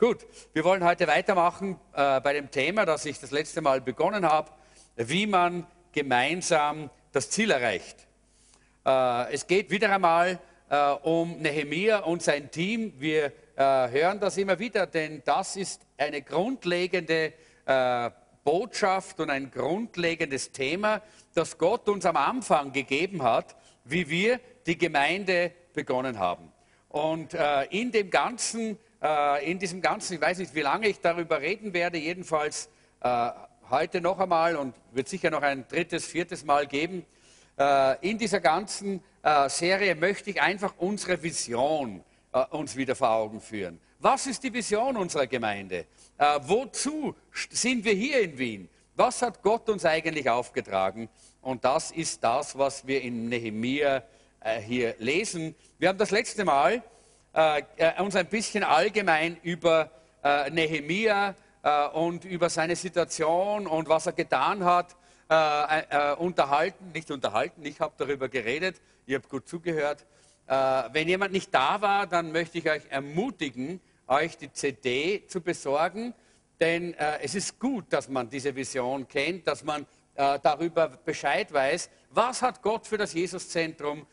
Gut, wir wollen heute weitermachen äh, bei dem Thema, das ich das letzte Mal begonnen habe, wie man gemeinsam das Ziel erreicht. Äh, es geht wieder einmal äh, um Nehemia und sein Team. Wir äh, hören das immer wieder, denn das ist eine grundlegende äh, Botschaft und ein grundlegendes Thema, das Gott uns am Anfang gegeben hat, wie wir die Gemeinde begonnen haben. Und äh, in dem Ganzen in diesem Ganzen, ich weiß nicht, wie lange ich darüber reden werde, jedenfalls äh, heute noch einmal und wird sicher noch ein drittes, viertes Mal geben. Äh, in dieser ganzen Serie möchte ich einfach unsere Vision uns wieder vor Augen führen. Was ist die Vision unserer Gemeinde? wozu sind wir hier in Wien? Was hat Gott uns eigentlich aufgetragen? Und das ist das, was wir in Nehemia hier lesen. Wir haben das letzte Mal äh, äh, uns ein bisschen allgemein über äh, Nehemia äh, und über seine Situation und was er getan hat äh, äh, unterhalten. Nicht unterhalten, ich habe darüber geredet, ihr habt gut zugehört. wenn jemand nicht da war, dann möchte ich euch ermutigen, euch die CD zu besorgen, denn es ist gut, dass man diese Vision kennt, dass man darüber Bescheid weiß, was hat Gott für das Jesuszentrum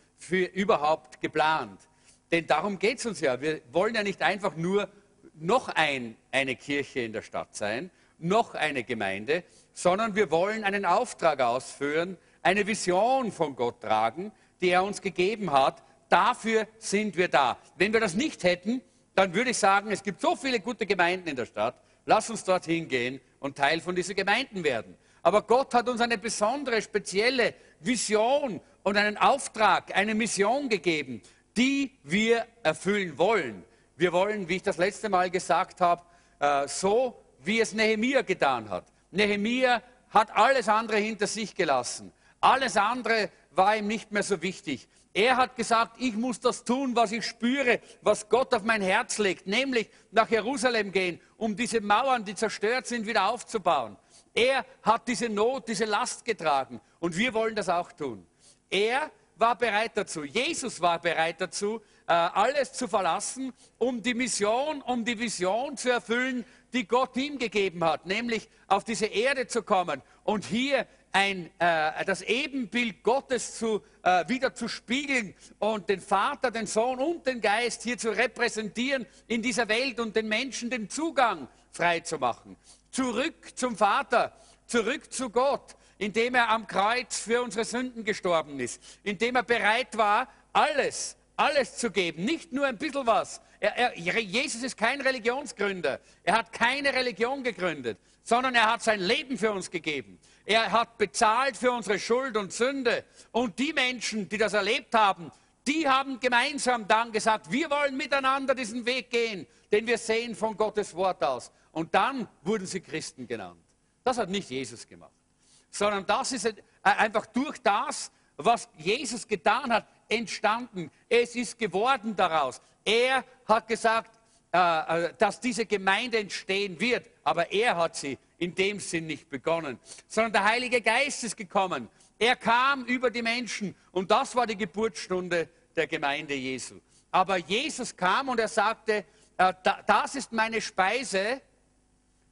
überhaupt geplant. Denn darum geht es uns ja. Wir wollen ja nicht einfach nur noch ein, eine Kirche in der Stadt sein, noch eine Gemeinde, sondern wir wollen einen Auftrag ausführen, eine Vision von Gott tragen, die er uns gegeben hat. Dafür sind wir da. Wenn wir das nicht hätten, dann würde ich sagen, es gibt so viele gute Gemeinden in der Stadt, lass uns dorthin gehen und Teil von diesen Gemeinden werden. Aber Gott hat uns eine besondere, spezielle Vision und einen Auftrag, eine Mission gegeben die wir erfüllen wollen. Wir wollen, wie ich das letzte Mal gesagt habe, äh, so wie es Nehemia getan hat. Nehemia hat alles andere hinter sich gelassen. Alles andere war ihm nicht mehr so wichtig. Er hat gesagt, ich muss das tun, was ich spüre, was Gott auf mein Herz legt, nämlich nach Jerusalem gehen, um diese Mauern, die zerstört sind, wieder aufzubauen. Er hat diese Not, diese Last getragen und wir wollen das auch tun. Er war bereit dazu. Jesus war bereit dazu, äh, alles zu verlassen, um die Mission, um die Vision zu erfüllen, die Gott ihm gegeben hat, nämlich auf diese Erde zu kommen und hier ein, äh, das Ebenbild Gottes zu, äh, wieder zu spiegeln und den Vater, den Sohn und den Geist hier zu repräsentieren in dieser Welt und den Menschen den Zugang frei zu machen. Zurück zum Vater, zurück zu Gott, indem er am Kreuz für unsere Sünden gestorben ist, indem er bereit war, alles, alles zu geben, nicht nur ein bisschen was. Er, er, Jesus ist kein Religionsgründer. Er hat keine Religion gegründet, sondern er hat sein Leben für uns gegeben. Er hat bezahlt für unsere Schuld und Sünde. Und die Menschen, die das erlebt haben, die haben gemeinsam dann gesagt, wir wollen miteinander diesen Weg gehen, den wir sehen von Gottes Wort aus. Und dann wurden sie Christen genannt. Das hat nicht Jesus gemacht sondern das ist einfach durch das, was Jesus getan hat, entstanden. Es ist geworden daraus. Er hat gesagt, äh, äh, dass diese Gemeinde entstehen wird, aber er hat sie in dem Sinn nicht begonnen, sondern der Heilige Geist ist gekommen. Er kam über die Menschen und das war die Geburtsstunde der Gemeinde Jesu. Aber Jesus kam und er sagte, äh, das ist meine Speise,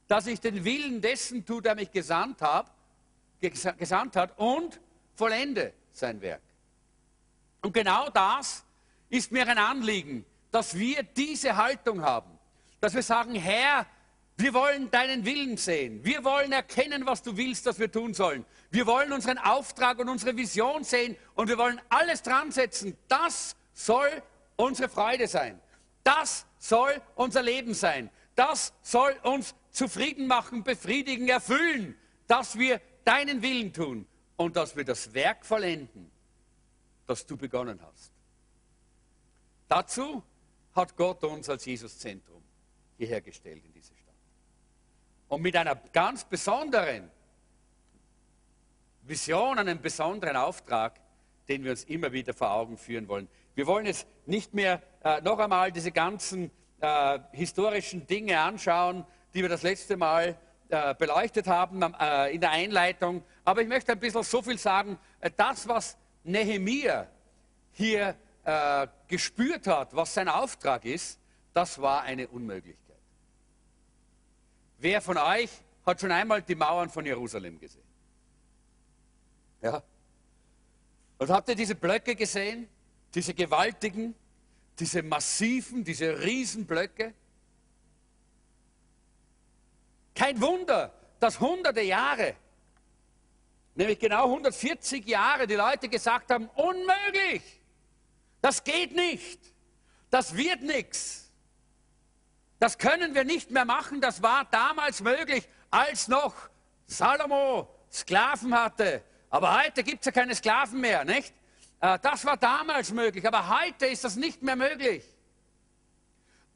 dass ich den Willen dessen tue, der mich gesandt hat gesandt hat und vollende sein Werk. Und genau das ist mir ein Anliegen, dass wir diese Haltung haben, dass wir sagen, Herr, wir wollen deinen Willen sehen. Wir wollen erkennen, was du willst, dass wir tun sollen. Wir wollen unseren Auftrag und unsere Vision sehen und wir wollen alles dran setzen. Das soll unsere Freude sein. Das soll unser Leben sein. Das soll uns zufrieden machen, befriedigen, erfüllen, dass wir deinen Willen tun und dass wir das Werk vollenden, das du begonnen hast. Dazu hat Gott uns als Jesuszentrum hierher gestellt in diese Stadt. Und mit einer ganz besonderen Vision, einem besonderen Auftrag, den wir uns immer wieder vor Augen führen wollen. Wir wollen jetzt nicht mehr äh, noch einmal diese ganzen äh, historischen Dinge anschauen, die wir das letzte Mal äh, beleuchtet haben äh, in der Einleitung. Aber ich möchte ein bisschen so viel sagen, äh, das, was Nehemia hier gespürt hat, was sein Auftrag ist, das war eine Unmöglichkeit. Wer von euch hat schon einmal die Mauern von Jerusalem gesehen? Ja. Und habt ihr diese Blöcke gesehen? Diese gewaltigen, diese massiven, diese Riesenblöcke? Kein Wunder, dass hunderte Jahre, nämlich genau 140 Jahre, die Leute gesagt haben, unmöglich, das geht nicht, das wird nichts, das können wir nicht mehr machen, das war damals möglich, als noch Salomo Sklaven hatte. Aber heute gibt es ja keine Sklaven mehr, nicht? Äh, das war damals möglich, aber heute ist das nicht mehr möglich.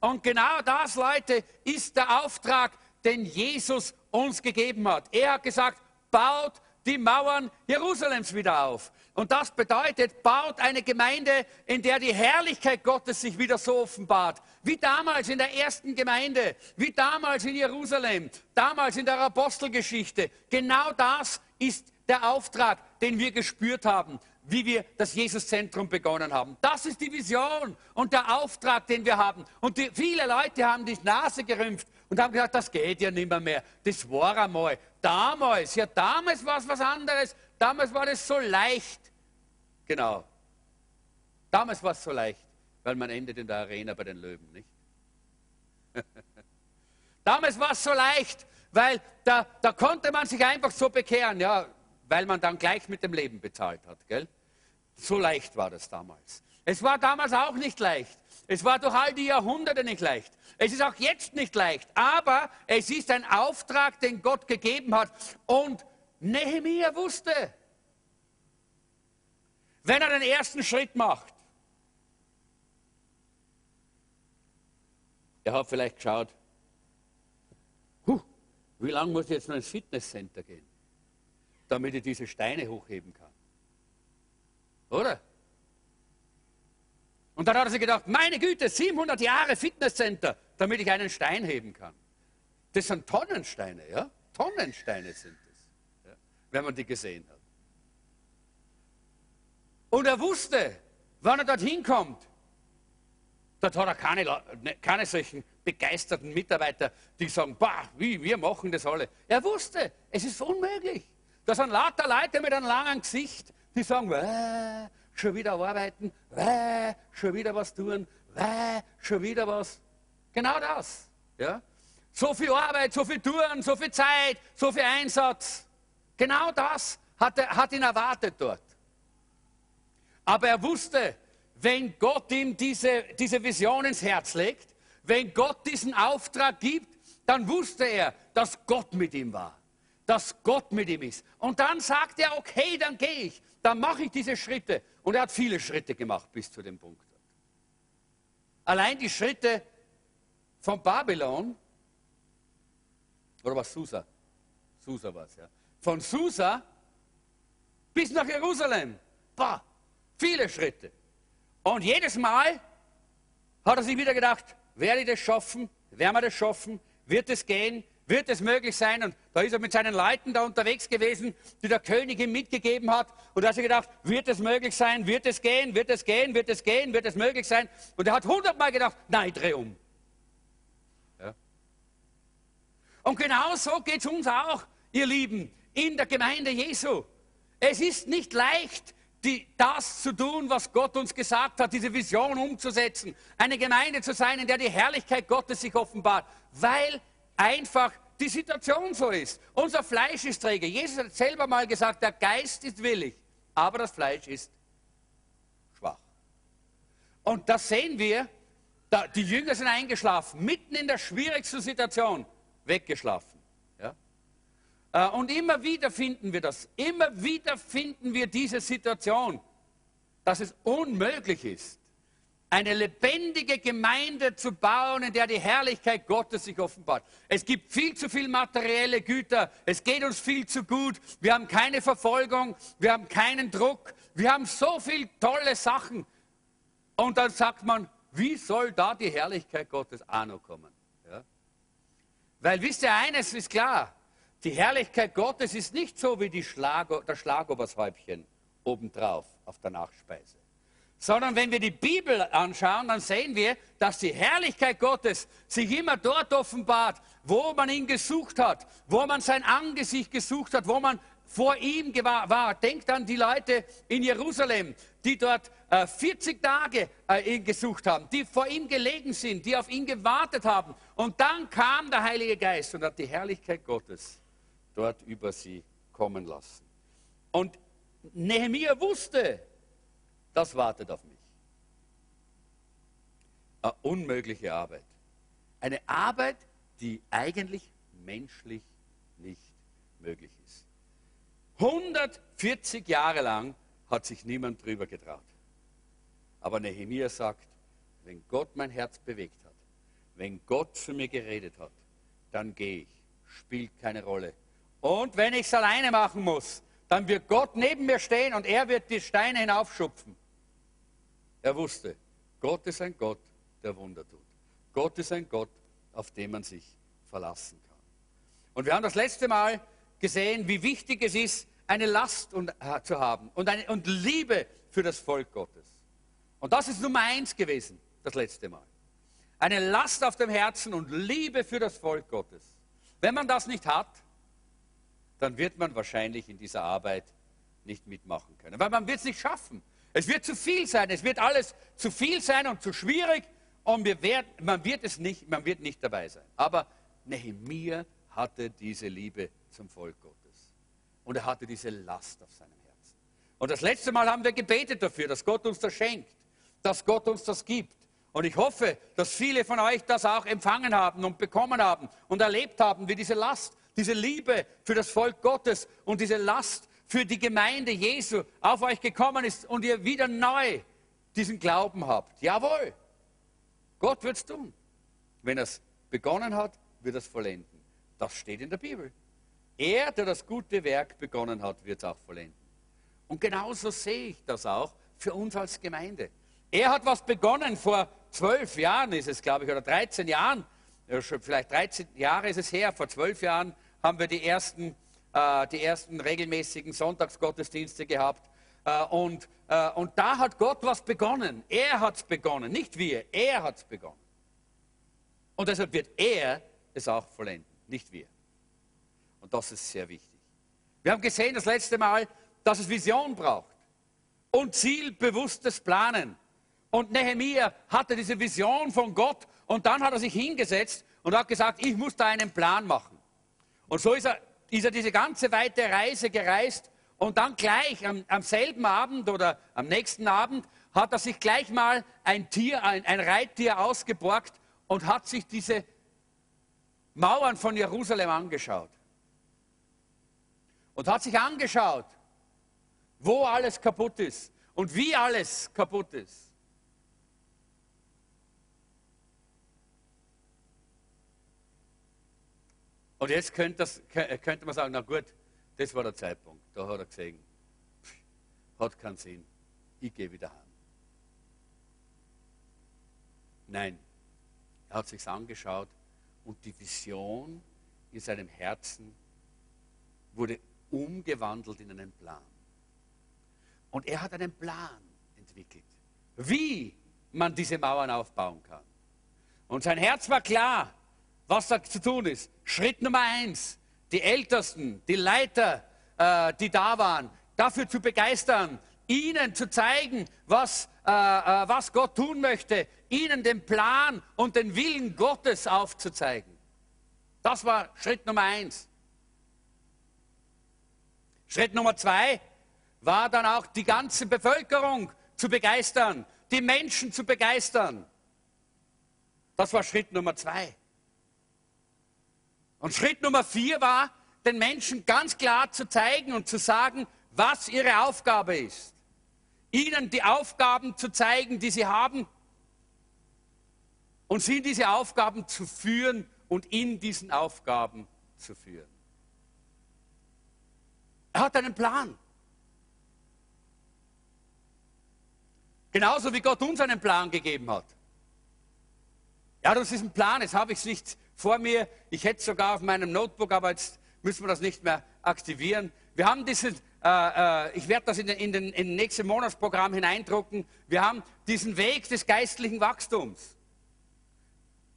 Und genau das, Leute, ist der Auftrag, den Jesus uns gegeben hat. Er hat gesagt, baut die Mauern Jerusalems wieder auf. Und das bedeutet, baut eine Gemeinde, in der die Herrlichkeit Gottes sich wieder so offenbart. Wie damals in der ersten Gemeinde, wie damals in Jerusalem, damals in der Apostelgeschichte. Genau das ist der Auftrag, den wir gespürt haben wie wir das Jesuszentrum begonnen haben. Das ist die Vision und der Auftrag, den wir haben. Und die, viele Leute haben die Nase gerümpft und haben gesagt, das geht ja nicht mehr, mehr. Das war einmal. Damals, ja damals war es was anderes. Damals war das so leicht. Genau. Damals war es so leicht, weil man endet in der Arena bei den Löwen, nicht? damals war es so leicht, weil da, da konnte man sich einfach so bekehren, ja, weil man dann gleich mit dem Leben bezahlt hat, gell? So leicht war das damals. Es war damals auch nicht leicht. Es war durch all die Jahrhunderte nicht leicht. Es ist auch jetzt nicht leicht. Aber es ist ein Auftrag, den Gott gegeben hat. Und Nehemiah wusste, wenn er den ersten Schritt macht, er hat vielleicht geschaut, huh, wie lange muss ich jetzt noch ins Fitnesscenter gehen, damit ich diese Steine hochheben kann? Oder? Und dann hat er sich gedacht, meine Güte, 700 Jahre Fitnesscenter, damit ich einen Stein heben kann. Das sind Tonnensteine, ja? Tonnensteine sind es, ja? wenn man die gesehen hat. Und er wusste, wann er dorthin kommt, dort hat er keine, ne, keine solchen begeisterten Mitarbeiter, die sagen, bah, wie, wir machen das alle. Er wusste, es ist unmöglich. Da sind lauter Leute mit einem langen Gesicht, die sagen, äh, schon wieder arbeiten, Wäh, schon wieder was tun, Wäh, schon wieder was. Genau das. Ja? So viel Arbeit, so viel Touren, so viel Zeit, so viel Einsatz. Genau das hat, er, hat ihn erwartet dort. Aber er wusste, wenn Gott ihm diese, diese Vision ins Herz legt, wenn Gott diesen Auftrag gibt, dann wusste er, dass Gott mit ihm war, dass Gott mit ihm ist. Und dann sagt er, okay, dann gehe ich dann mache ich diese Schritte. Und er hat viele Schritte gemacht bis zu dem Punkt. Allein die Schritte von Babylon, oder was Susa? Susa war es, ja. Von Susa bis nach Jerusalem. Bah, viele Schritte. Und jedes Mal hat er sich wieder gedacht, werde ich das schaffen? Werden wir das schaffen? Wird es gehen? Wird es möglich sein? Und da ist er mit seinen Leuten da unterwegs gewesen, die der König ihm mitgegeben hat. Und da hat er gedacht, wird es möglich sein? Wird es gehen? Wird es gehen? Wird es gehen? Wird es möglich sein? Und er hat hundertmal gedacht, nein, dreh um. Ja. Und genau so geht es uns auch, ihr Lieben, in der Gemeinde Jesu. Es ist nicht leicht, die, das zu tun, was Gott uns gesagt hat, diese Vision umzusetzen, eine Gemeinde zu sein, in der die Herrlichkeit Gottes sich offenbart, weil einfach die Situation so ist. Unser Fleisch ist träge. Jesus hat selber mal gesagt, der Geist ist willig, aber das Fleisch ist schwach. Und das sehen wir, da, die Jünger sind eingeschlafen, mitten in der schwierigsten Situation, weggeschlafen. Ja? Äh, und immer wieder finden wir das, immer wieder finden wir diese Situation, dass es unmöglich ist, eine lebendige Gemeinde zu bauen, in der die Herrlichkeit Gottes sich offenbart. Es gibt viel zu viel materielle Güter, es geht uns viel zu gut, wir haben keine Verfolgung, wir haben keinen Druck, wir haben so viele tolle Sachen. Und dann sagt man, wie soll da die Herrlichkeit Gottes auch noch kommen? Ja? Weil wisst ihr, eines ist klar, die Herrlichkeit Gottes ist nicht so wie die Schlager, das Schlagobershäubchen obendrauf auf der Nachspeise sondern wenn wir die Bibel anschauen, dann sehen wir, dass die Herrlichkeit Gottes sich immer dort offenbart, wo man ihn gesucht hat, wo man sein Angesicht gesucht hat, wo man vor ihm war. Denkt an die Leute in Jerusalem, die dort äh, 40 Tage äh, ihn gesucht haben, die vor ihm gelegen sind, die auf ihn gewartet haben. Und dann kam der Heilige Geist und hat die Herrlichkeit Gottes dort über sie kommen lassen. Und Nehemiah wusste, das wartet auf mich. Eine unmögliche Arbeit. Eine Arbeit, die eigentlich menschlich nicht möglich ist. 140 Jahre lang hat sich niemand drüber getraut. Aber Nehemiah sagt, wenn Gott mein Herz bewegt hat, wenn Gott zu mir geredet hat, dann gehe ich. Spielt keine Rolle. Und wenn ich es alleine machen muss, dann wird Gott neben mir stehen und er wird die Steine hinaufschupfen. Er wusste, Gott ist ein Gott, der Wunder tut. Gott ist ein Gott, auf den man sich verlassen kann. Und wir haben das letzte Mal gesehen, wie wichtig es ist, eine Last und, äh, zu haben und, eine, und Liebe für das Volk Gottes. Und das ist Nummer eins gewesen, das letzte Mal. Eine Last auf dem Herzen und Liebe für das Volk Gottes. Wenn man das nicht hat, dann wird man wahrscheinlich in dieser Arbeit nicht mitmachen können. Weil man wird es nicht schaffen. Es wird zu viel sein, es wird alles zu viel sein und zu schwierig und werden, man, wird es nicht, man wird nicht dabei sein. Aber Nehemiah hatte diese Liebe zum Volk Gottes. Und er hatte diese Last auf seinem Herzen. Und das letzte Mal haben wir gebetet dafür, dass Gott uns das schenkt, dass Gott uns das gibt. Und ich hoffe, dass viele von euch das auch empfangen haben und bekommen haben und erlebt haben, wie diese Last, diese Liebe für das Volk Gottes und diese Last für die Gemeinde Jesu auf euch gekommen ist und ihr wieder neu diesen Glauben habt. Jawohl, Gott wird es tun. Wenn er es begonnen hat, wird er es vollenden. Das steht in der Bibel. Er, der das gute Werk begonnen hat, wird es auch vollenden. Und genauso sehe ich das auch für uns als Gemeinde. Er hat was begonnen vor zwölf Jahren, ist es, glaube ich, oder 13 Jahren. Vielleicht 13 Jahre ist es her. Vor zwölf Jahren haben wir die ersten äh, die ersten regelmäßigen Sonntagsgottesdienste gehabt. Äh, und, äh, und da hat Gott was begonnen. Er hat es begonnen, nicht wir. Er hat es begonnen. Und deshalb wird er es auch vollenden, nicht wir. Und das ist sehr wichtig. Wir haben gesehen das letzte Mal, dass es Vision braucht und zielbewusstes Planen. Und Nehemiah hatte diese Vision von Gott und dann hat er sich hingesetzt und hat gesagt, ich muss da einen Plan machen. Und so ist er ist er diese ganze weite Reise gereist und dann gleich am, am selben Abend oder am nächsten Abend hat er sich gleich mal ein Tier, ein, ein Reittier ausgeborgt und hat sich diese Mauern von Jerusalem angeschaut. Und hat sich angeschaut, wo alles kaputt ist und wie alles kaputt ist. Und jetzt könnte, das, könnte, man sagen, na gut, das war der Zeitpunkt. Da hat er gesehen, hat keinen Sinn, ich gehe wieder heim. Nein, er hat sich angeschaut und die Vision in seinem Herzen wurde umgewandelt in einen Plan. Und er hat einen Plan entwickelt, wie man diese Mauern aufbauen kann. Und sein Herz war klar, was da zu tun ist. Schritt Nummer eins, die Ältesten, die Leiter, äh, die da waren, dafür zu begeistern, ihnen zu zeigen, was, äh, äh, was Gott tun möchte, ihnen den Plan und den Willen Gottes aufzuzeigen. Das war Schritt Nummer eins. Schritt Nummer zwei war dann auch die ganze Bevölkerung zu begeistern, die Menschen zu begeistern. Das war Schritt Nummer zwei. Und Schritt Nummer vier war, den Menschen ganz klar zu zeigen und zu sagen, was ihre Aufgabe ist. Ihnen die Aufgaben zu zeigen, die sie haben und sie in diese Aufgaben zu führen und in diesen Aufgaben zu führen. Er hat einen Plan. Genauso wie Gott uns einen Plan gegeben hat. Ja, das ist ein Plan, jetzt habe ich es nicht vor mir. Ich hätte sogar auf meinem Notebook, aber jetzt müssen wir das nicht mehr aktivieren. Wir haben diesen äh, äh, ich werde das in den, in, den, in den nächsten Monatsprogramm hineindrucken, wir haben diesen Weg des geistlichen Wachstums,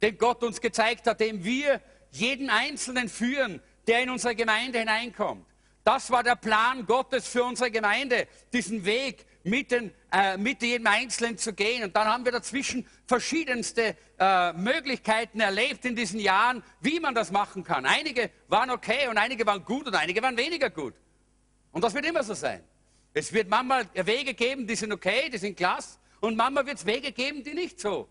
den Gott uns gezeigt hat, dem wir jeden Einzelnen führen, der in unsere Gemeinde hineinkommt. Das war der Plan Gottes für unsere Gemeinde, diesen Weg mit, den, äh, mit jedem Einzelnen zu gehen. Und dann haben wir dazwischen verschiedenste äh, Möglichkeiten erlebt in diesen Jahren, wie man das machen kann. Einige waren okay und einige waren gut und einige waren weniger gut. Und das wird immer so sein. Es wird manchmal Wege geben, die sind okay, die sind klasse. Und manchmal wird es Wege geben, die nicht so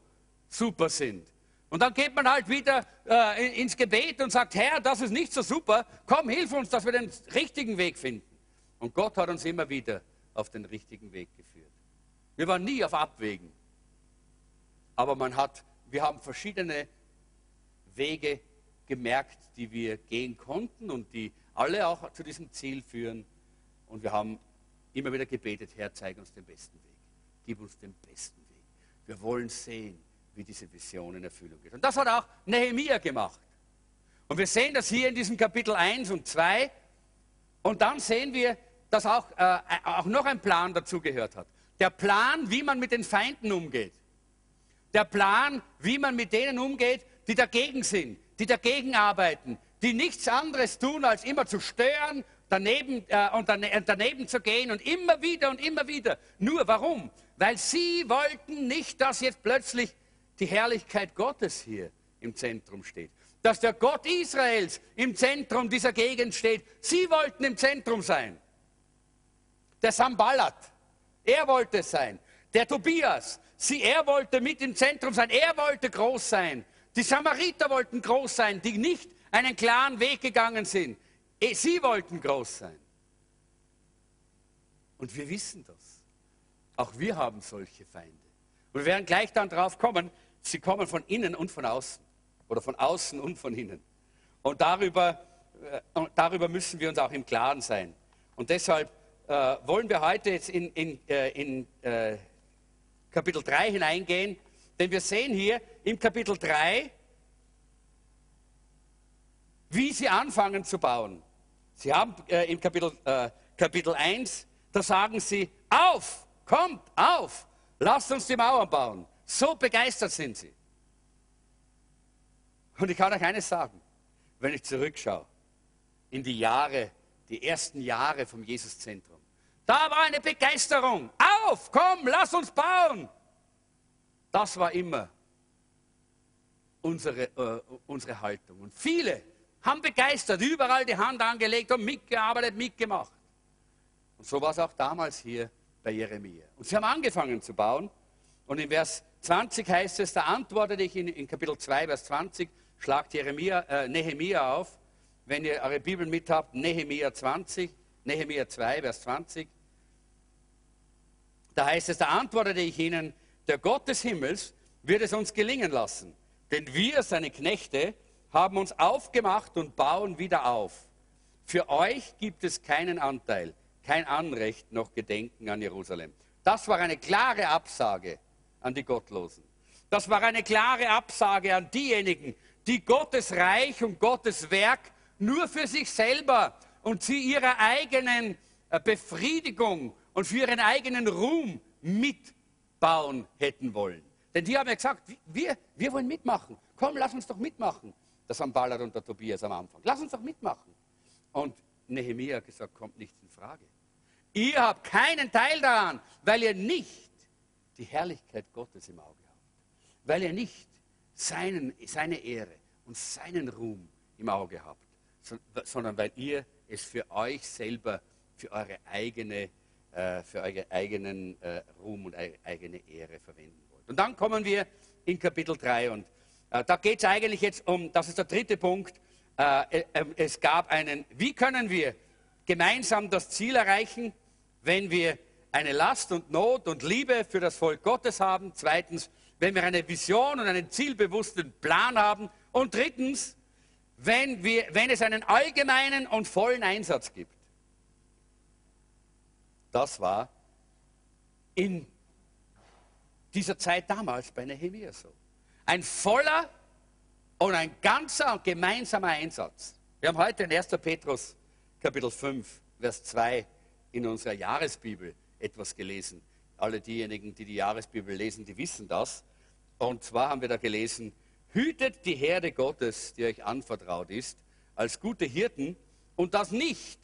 super sind. Und dann geht man halt wieder äh, ins Gebet und sagt, Herr, das ist nicht so super, komm, hilf uns, dass wir den richtigen Weg finden. Und Gott hat uns immer wieder auf den richtigen Weg geführt. Wir waren nie auf Abwägen. Aber man hat, wir haben verschiedene Wege gemerkt, die wir gehen konnten und die alle auch zu diesem Ziel führen. Und wir haben immer wieder gebetet, Herr, zeig uns den besten Weg. Gib uns den besten Weg. Wir wollen sehen, wie diese Vision in Erfüllung geht. Und das hat auch Nehemiah gemacht. Und wir sehen das hier in diesem Kapitel 1 und 2. Und dann sehen wir, dass auch, äh, auch noch ein Plan dazugehört hat. Der Plan, wie man mit den Feinden umgeht. Der Plan, wie man mit denen umgeht, die dagegen sind, die dagegen arbeiten, die nichts anderes tun, als immer zu stören daneben, äh, und daneben zu gehen und immer wieder und immer wieder. Nur warum? Weil sie wollten nicht, dass jetzt plötzlich die Herrlichkeit Gottes hier im Zentrum steht. Dass der Gott Israels im Zentrum dieser Gegend steht. Sie wollten im Zentrum sein. Der Sambalat, er wollte es sein. Der Tobias, sie, er wollte mit im Zentrum sein. Er wollte groß sein. Die Samariter wollten groß sein, die nicht einen klaren Weg gegangen sind. Eh, sie wollten groß sein. Und wir wissen das. Auch wir haben solche Feinde. Und wir werden gleich dann drauf kommen, Sie kommen von innen und von außen. Oder von außen und von innen. Und darüber, äh, darüber müssen wir uns auch im Klaren sein. Und deshalb äh, wollen wir heute jetzt in, in, äh, in äh, Kapitel 3 hineingehen. Denn wir sehen hier im Kapitel 3, wie sie anfangen zu bauen. Sie haben äh, im Kapitel, äh, Kapitel 1, da sagen sie, auf, kommt, auf, lasst uns die Mauern bauen. So begeistert sind sie. Und ich kann euch eines sagen, wenn ich zurückschaue in die Jahre, die ersten Jahre vom Jesuszentrum. Da war eine Begeisterung. Auf, komm, lass uns bauen. Das war immer unsere, äh, unsere Haltung. Und viele haben begeistert, überall die Hand angelegt und mitgearbeitet, mitgemacht. Und so war es auch damals hier bei Jeremia. Und sie haben angefangen zu bauen. Und in Vers 20 heißt es, da antwortete ich in, in Kapitel 2, Vers 20, schlagt Jeremia, äh, Nehemia auf. Wenn ihr eure Bibel mit habt, Nehemia 20, Nehemia 2, Vers 20. Da heißt es, da antwortete ich ihnen, der Gott des Himmels wird es uns gelingen lassen. Denn wir, seine Knechte, haben uns aufgemacht und bauen wieder auf. Für euch gibt es keinen Anteil, kein Anrecht noch Gedenken an Jerusalem. Das war eine klare Absage an die Gottlosen. Das war eine klare Absage an diejenigen, die Gottes Reich und Gottes Werk nur für sich selber und zu ihrer eigenen äh, Befriedigung und für ihren eigenen Ruhm mitbauen hätten wollen. Denn die haben ja gesagt, wir, wir wollen mitmachen. Komm, lass uns doch mitmachen. Das haben Ballard und der Tobias am Anfang. Lass uns doch mitmachen. Und Nehemiah hat gesagt, kommt nicht in Frage. Ihr habt keinen Teil daran, weil ihr nicht die Herrlichkeit Gottes im Auge habt. Weil ihr nicht seinen, seine Ehre und seinen Ruhm im Auge habt, sondern weil ihr es für euch selber, für eure eigene, äh, für euren eigenen äh, Ruhm und eure eigene Ehre verwenden wollt. Und dann kommen wir in Kapitel 3 und äh, da geht es eigentlich jetzt um, das ist der dritte Punkt, es gab einen, wie können wir gemeinsam das Ziel erreichen, wenn wir eine Last und Not und Liebe für das Volk Gottes haben. Zweitens, wenn wir eine Vision und einen zielbewussten Plan haben. Und drittens, wenn, wir, wenn es einen allgemeinen und vollen Einsatz gibt. Das war in dieser Zeit damals bei Nehemiah so. Ein voller und ein ganzer und gemeinsamer Einsatz. Wir haben heute in 1. Petrus Kapitel 5, Vers 2 in unserer Jahresbibel etwas gelesen. Alle diejenigen, die die Jahresbibel lesen, die wissen das. Und zwar haben wir da gelesen, hütet die Herde Gottes, die euch anvertraut ist, als gute Hirten und das nicht,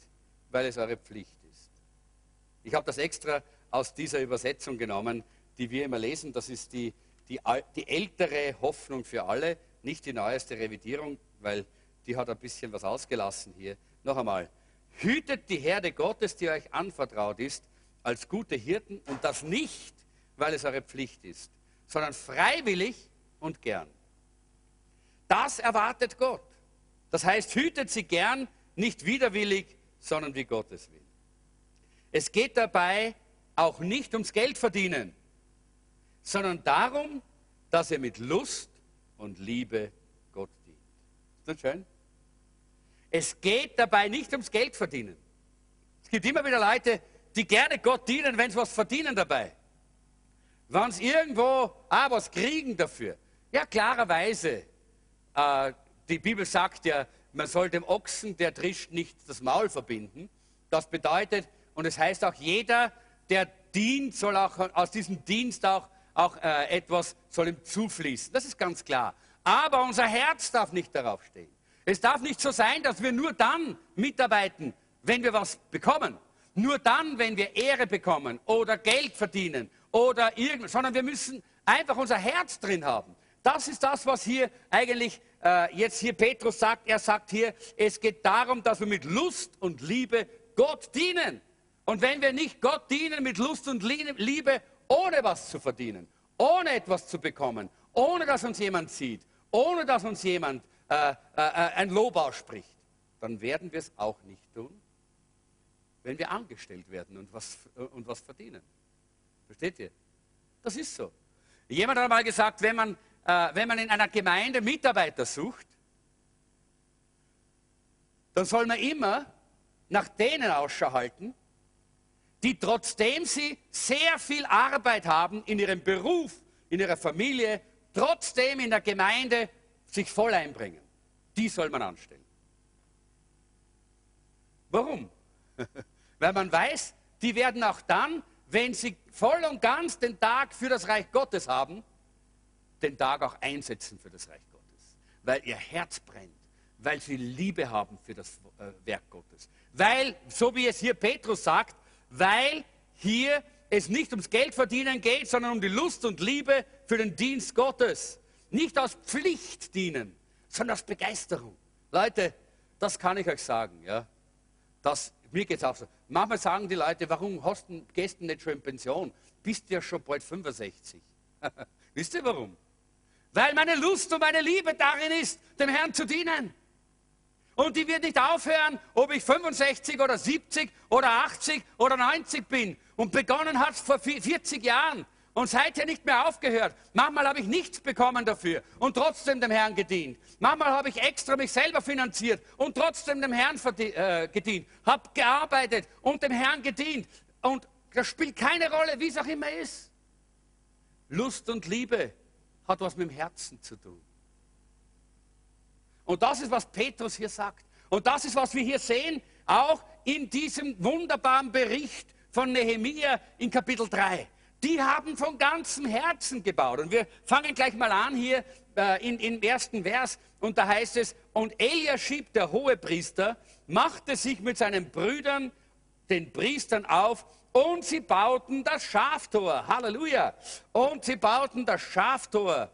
weil es eure Pflicht ist. Ich habe das extra aus dieser Übersetzung genommen, die wir immer lesen. Das ist die, die, die ältere Hoffnung für alle, nicht die neueste Revidierung, weil die hat ein bisschen was ausgelassen hier. Noch einmal, hütet die Herde Gottes, die euch anvertraut ist, als gute Hirten und das nicht, weil es eure Pflicht ist, sondern freiwillig und gern. Das erwartet Gott. Das heißt, hütet sie gern, nicht widerwillig, sondern wie Gott es will. Es geht dabei auch nicht ums Geld verdienen, sondern darum, dass ihr mit Lust und Liebe Gott dient. Ist das schön? Es geht dabei nicht ums Geld verdienen. Es gibt immer wieder Leute, die gerne Gott dienen, wenn sie was verdienen dabei. Wenn sie irgendwo ah, was kriegen dafür. Ja, klarerweise. Äh, die Bibel sagt ja, man soll dem Ochsen, der trischt, nicht das Maul verbinden. Das bedeutet, und es heißt auch, jeder, der dient, soll auch aus diesem Dienst auch, auch äh, etwas soll ihm zufließen. Das ist ganz klar. Aber unser Herz darf nicht darauf stehen. Es darf nicht so sein, dass wir nur dann mitarbeiten, wenn wir was bekommen. Nur dann, wenn wir Ehre bekommen oder Geld verdienen oder irgendwas, sondern wir müssen einfach unser Herz drin haben. Das ist das, was hier eigentlich äh, jetzt hier Petrus sagt. Er sagt hier, es geht darum, dass wir mit Lust und Liebe Gott dienen. Und wenn wir nicht Gott dienen mit Lust und Liebe, ohne was zu verdienen, ohne etwas zu bekommen, ohne dass uns jemand sieht, ohne dass uns jemand äh, äh, ein Lob ausspricht, dann werden wir es auch nicht tun, wenn wir angestellt werden und was, und was verdienen. Versteht ihr? Das ist so. Jemand hat einmal gesagt, wenn man, äh, wenn man in einer Gemeinde Mitarbeiter sucht, dann soll man immer nach denen Ausschau halten, die trotzdem sie sehr viel Arbeit haben in ihrem Beruf, in ihrer Familie, trotzdem in der Gemeinde sich voll einbringen. Die soll man anstellen. Warum? Weil man weiß, die werden auch dann, wenn sie voll und ganz den Tag für das Reich Gottes haben, den Tag auch einsetzen für das Reich Gottes. Weil ihr Herz brennt, weil sie Liebe haben für das äh, Werk Gottes. Weil, so wie es hier Petrus sagt, weil hier es nicht ums Geld verdienen geht, sondern um die Lust und Liebe für den Dienst Gottes. Nicht aus Pflicht dienen, sondern aus Begeisterung. Leute, das kann ich euch sagen. Ja? Das, mir geht es auch so. Manchmal sagen die Leute, warum hast du, gehst du nicht schon in Pension? Bist du ja schon bald 65. Wisst ihr warum? Weil meine Lust und meine Liebe darin ist, dem Herrn zu dienen. Und die wird nicht aufhören, ob ich 65 oder 70 oder 80 oder 90 bin. Und begonnen hat es vor 40 Jahren und seither nicht mehr aufgehört. Manchmal habe ich nichts bekommen dafür und trotzdem dem Herrn gedient. Manchmal habe ich extra mich selber finanziert und trotzdem dem Herrn äh, gedient. Habe gearbeitet und dem Herrn gedient. Und das spielt keine Rolle, wie es auch immer ist. Lust und Liebe hat was mit dem Herzen zu tun. Und das ist, was Petrus hier sagt. Und das ist, was wir hier sehen, auch in diesem wunderbaren Bericht von Nehemia in Kapitel 3. Die haben von ganzem Herzen gebaut. Und wir fangen gleich mal an hier äh, in, im ersten Vers. Und da heißt es, und Eliaschib, der Hohepriester, machte sich mit seinen Brüdern, den Priestern, auf und sie bauten das Schaftor. Halleluja. Und sie bauten das Schaftor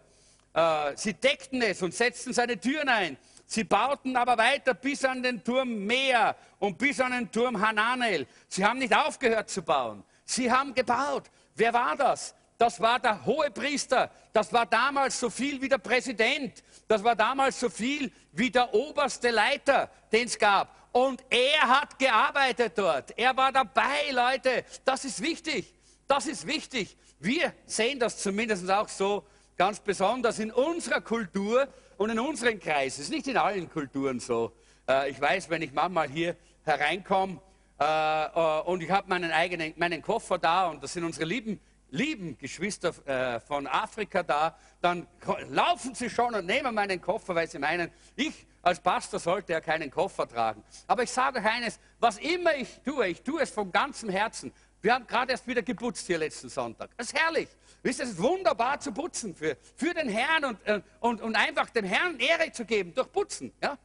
äh, sie deckten es und setzten seine Türen ein. Sie bauten aber weiter bis an den Turm Meer und bis an den Turm Hananel. Sie haben nicht aufgehört zu bauen. Sie haben gebaut. Wer war das? Das war der hohe Priester. Das war damals so viel wie der Präsident. Das war damals so viel wie der oberste Leiter, den es gab. Und er hat gearbeitet dort. Er war dabei, Leute. Das ist wichtig. Das ist wichtig. Wir sehen das zumindest auch so ganz besonders in unserer Kultur und in unseren Kreisen. Es ist nicht in allen Kulturen so. Äh, ich weiß, wenn ich manchmal hier hereinkomme äh, äh, und ich habe meinen eigenen meinen Koffer da und das sind unsere lieben lieben Geschwister äh, von Afrika da, dann laufen sie schon und nehmen meinen Koffer, weil sie meinen, ich als Pastor sollte ja keinen Koffer tragen. Aber ich sage euch eines, was immer ich tue, ich tue es von ganzem Herzen. Wir haben gerade erst wieder geputzt hier letzten Sonntag. Das ist herrlich. Wisst ihr, es ist wunderbar zu putzen für, für den Herrn und, äh, und, und einfach dem Herrn Ehre zu geben durch Putzen. Ja?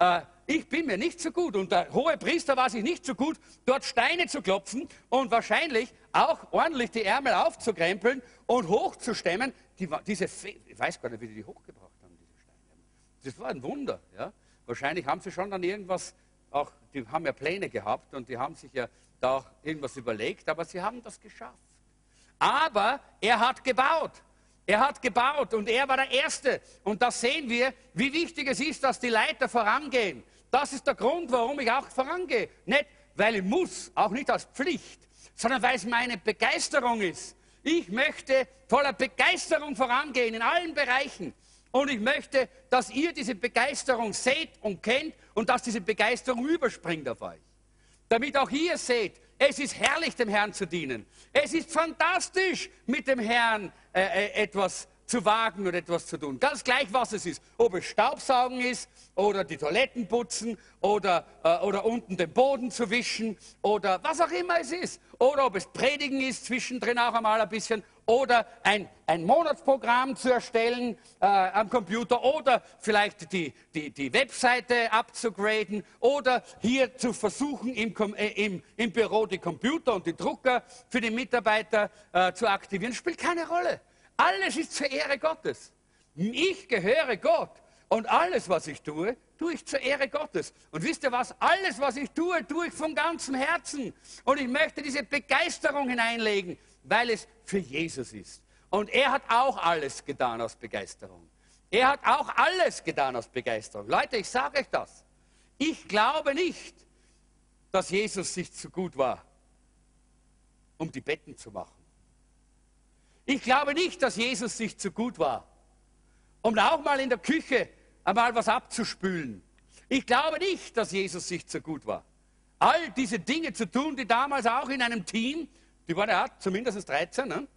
Äh, ich bin mir nicht so gut und der hohe Priester war sich nicht so gut, dort Steine zu klopfen und wahrscheinlich auch ordentlich die Ärmel aufzukrempeln und hochzustemmen. Die, diese, ich weiß gar nicht, wie die die hochgebracht haben, diese Steine. Das war ein Wunder. Ja? Wahrscheinlich haben sie schon dann irgendwas, auch die haben ja Pläne gehabt und die haben sich ja da auch irgendwas überlegt, aber sie haben das geschafft. Aber er hat gebaut. Er hat gebaut und er war der Erste. Und da sehen wir, wie wichtig es ist, dass die Leiter vorangehen. Das ist der Grund, warum ich auch vorangehe. Nicht, weil ich muss, auch nicht als Pflicht, sondern weil es meine Begeisterung ist. Ich möchte voller Begeisterung vorangehen in allen Bereichen. Und ich möchte, dass ihr diese Begeisterung seht und kennt und dass diese Begeisterung überspringt auf euch. Damit auch ihr seht, es ist herrlich, dem Herrn zu dienen. Es ist fantastisch, mit dem Herrn äh, äh, etwas zu wagen und etwas zu tun. Ganz gleich, was es ist. Ob es Staubsaugen ist oder die Toiletten putzen oder, äh, oder unten den Boden zu wischen oder was auch immer es ist. Oder ob es Predigen ist, zwischendrin auch einmal ein bisschen. Oder ein, ein Monatsprogramm zu erstellen äh, am Computer oder vielleicht die, die, die Webseite abzugraden oder hier zu versuchen, im, äh, im, im Büro die Computer und die Drucker für die Mitarbeiter äh, zu aktivieren. Spielt keine Rolle. Alles ist zur Ehre Gottes. Ich gehöre Gott. Und alles, was ich tue, tue ich zur Ehre Gottes. Und wisst ihr was? Alles, was ich tue, tue ich von ganzem Herzen. Und ich möchte diese Begeisterung hineinlegen, weil es für Jesus ist. Und er hat auch alles getan aus Begeisterung. Er hat auch alles getan aus Begeisterung. Leute, ich sage euch das. Ich glaube nicht, dass Jesus sich zu gut war, um die Betten zu machen. Ich glaube nicht, dass Jesus sich zu gut war, um auch mal in der Küche einmal was abzuspülen. Ich glaube nicht, dass Jesus sich zu gut war. All diese Dinge zu tun, die damals auch in einem Team, die waren ja zumindest 13, ne?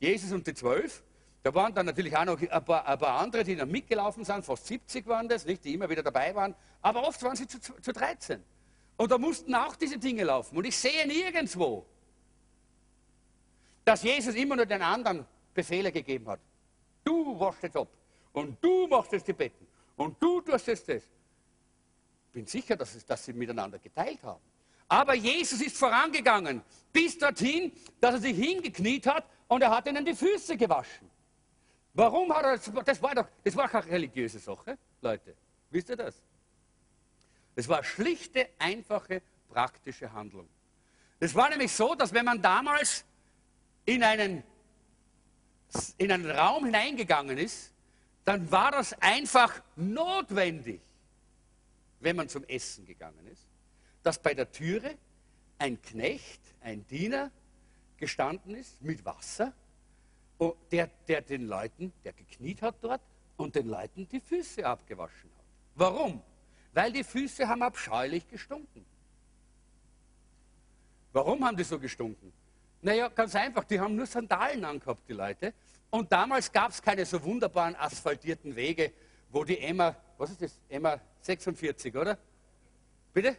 Jesus und die zwölf, da waren dann natürlich auch noch ein paar, ein paar, andere, die dann mitgelaufen sind, fast 70 waren das, nicht, die immer wieder dabei waren, aber oft waren sie zu, zu 13. Und da mussten auch diese Dinge laufen. Und ich sehe nirgendwo, dass Jesus immer nur den anderen Befehle gegeben hat. Du waschst jetzt ab und du machst jetzt die Betten und du tust jetzt das. Ich bin sicher, dass, es, dass sie miteinander geteilt haben. Aber Jesus ist vorangegangen bis dorthin, dass er sich hingekniet hat und er hat ihnen die Füße gewaschen. Warum hat er das? Das war doch, das war keine religiöse Sache, Leute. Wisst ihr das? Es war schlichte, einfache, praktische Handlung. Es war nämlich so, dass wenn man damals in einen, in einen Raum hineingegangen ist, dann war das einfach notwendig, wenn man zum Essen gegangen ist, dass bei der Türe ein Knecht, ein Diener gestanden ist mit Wasser, der, der den Leuten, der gekniet hat dort und den Leuten die Füße abgewaschen hat. Warum? Weil die Füße haben abscheulich gestunken. Warum haben die so gestunken? Naja, ganz einfach, die haben nur Sandalen angehabt, die Leute. Und damals gab es keine so wunderbaren asphaltierten Wege, wo die Emma, was ist das? Emma 46, oder? Bitte?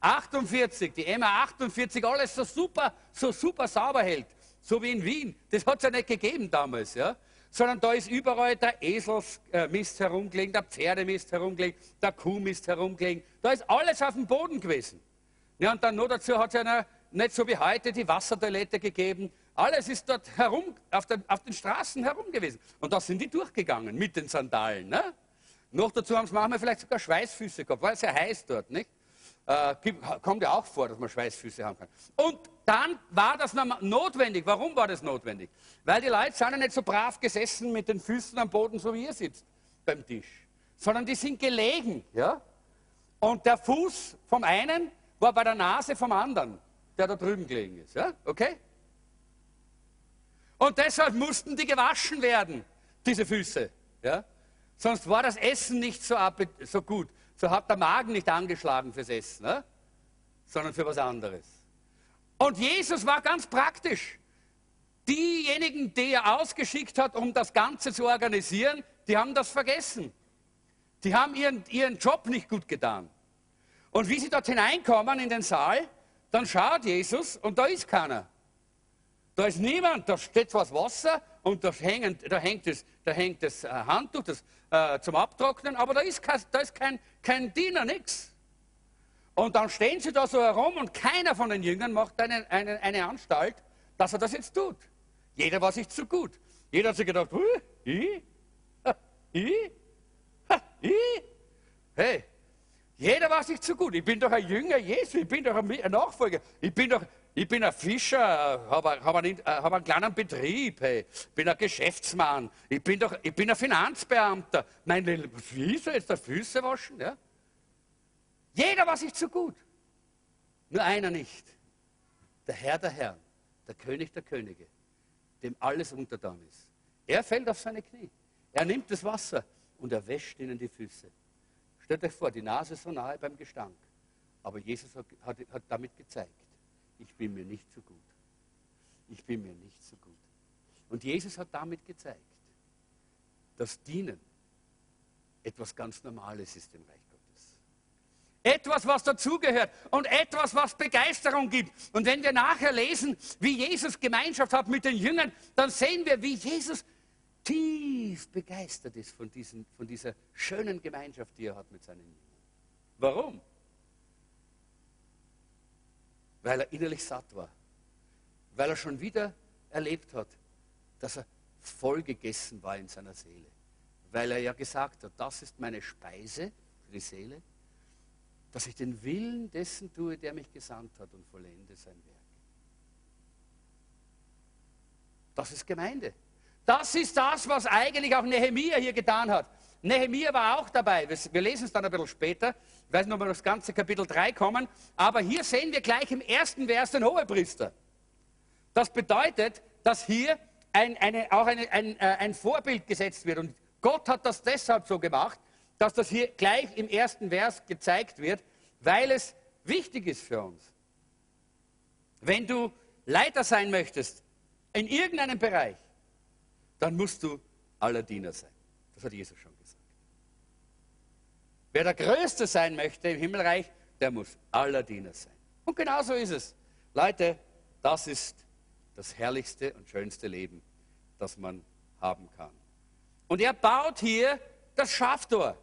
48, die Emma 48, alles so super, so super sauber hält. So wie in Wien. Das hat es ja nicht gegeben damals, ja. Sondern da ist überall der Eselsmist herumgelegen, der Pferdemist herumgelegen, der Kuhmist herumgelegen. Da ist alles auf dem Boden gewesen. Ja, und dann nur dazu hat es ja nicht so wie heute die Wassertoilette gegeben. Alles ist dort herum, auf den, auf den Straßen herum gewesen. Und da sind die durchgegangen mit den Sandalen. Ne? Noch dazu haben sie manchmal vielleicht sogar Schweißfüße gehabt, weil es ja heiß dort, nicht? Äh, kommt ja auch vor, dass man Schweißfüße haben kann. Und dann war das notwendig. Warum war das notwendig? Weil die Leute sind ja nicht so brav gesessen mit den Füßen am Boden, so wie ihr sitzt beim Tisch, sondern die sind gelegen. Ja? Und der Fuß vom einen war bei der Nase vom anderen der da drüben gelegen ist. Ja? Okay? Und deshalb mussten die gewaschen werden, diese Füße. Ja? Sonst war das Essen nicht so, so, gut. So hat der Magen nicht angeschlagen fürs Essen, ne? sondern für was anderes. Und Jesus war ganz praktisch. diejenigen, die er ausgeschickt hat, um das Ganze zu organisieren, die haben das vergessen. Die haben ihren, ihren Job nicht gut getan. Und wie sie dort hineinkommen in den Saal, dann schaut Jesus und da ist keiner. Da ist niemand, da steht was Wasser und da, hängen, da hängt das, da hängt das äh, Handtuch das, äh, zum Abtrocknen, aber da ist, kein, da ist kein, kein Diener, nichts. Und dann stehen sie da so herum und keiner von den Jüngern macht eine, eine, eine Anstalt, dass er das jetzt tut. Jeder war sich zu gut. Jeder hat sich gedacht, ich, ich, ich, hey, jeder war sich zu gut. Ich bin doch ein Jünger Jesu, ich bin doch ein Nachfolger. Ich bin doch, ich bin ein Fischer, habe hab einen, hab einen kleinen Betrieb, hey. bin ein Geschäftsmann, ich bin, doch, ich bin ein Finanzbeamter. Mein wie soll jetzt der Füße waschen? Ja? Jeder war sich zu gut. Nur einer nicht. Der Herr der Herren, der König der Könige, dem alles untertan ist. Er fällt auf seine Knie. Er nimmt das Wasser und er wäscht ihnen die Füße. Stellt euch vor, die Nase so nahe beim Gestank. Aber Jesus hat, hat, hat damit gezeigt, ich bin mir nicht so gut. Ich bin mir nicht so gut. Und Jesus hat damit gezeigt, dass Dienen etwas ganz Normales ist im Reich Gottes. Etwas, was dazugehört und etwas, was Begeisterung gibt. Und wenn wir nachher lesen, wie Jesus Gemeinschaft hat mit den Jüngern, dann sehen wir, wie Jesus tief begeistert ist von, diesen, von dieser schönen Gemeinschaft, die er hat mit seinen Jüngern. Warum? Weil er innerlich satt war. Weil er schon wieder erlebt hat, dass er voll gegessen war in seiner Seele. Weil er ja gesagt hat, das ist meine Speise für die Seele, dass ich den Willen dessen tue, der mich gesandt hat und vollende sein Werk. Das ist Gemeinde. Das ist das, was eigentlich auch Nehemia hier getan hat. Nehemia war auch dabei. Wir lesen es dann ein bisschen später. Ich weiß nicht, ob wir das ganze Kapitel 3 kommen. Aber hier sehen wir gleich im ersten Vers den Hohepriester. Das bedeutet, dass hier ein, eine, auch eine, ein, äh, ein Vorbild gesetzt wird. Und Gott hat das deshalb so gemacht, dass das hier gleich im ersten Vers gezeigt wird, weil es wichtig ist für uns. Wenn du Leiter sein möchtest in irgendeinem Bereich, dann musst du aller Diener sein. Das hat Jesus schon gesagt. Wer der Größte sein möchte im Himmelreich, der muss aller Diener sein. Und genau so ist es. Leute, das ist das herrlichste und schönste Leben, das man haben kann. Und er baut hier das Schaftor.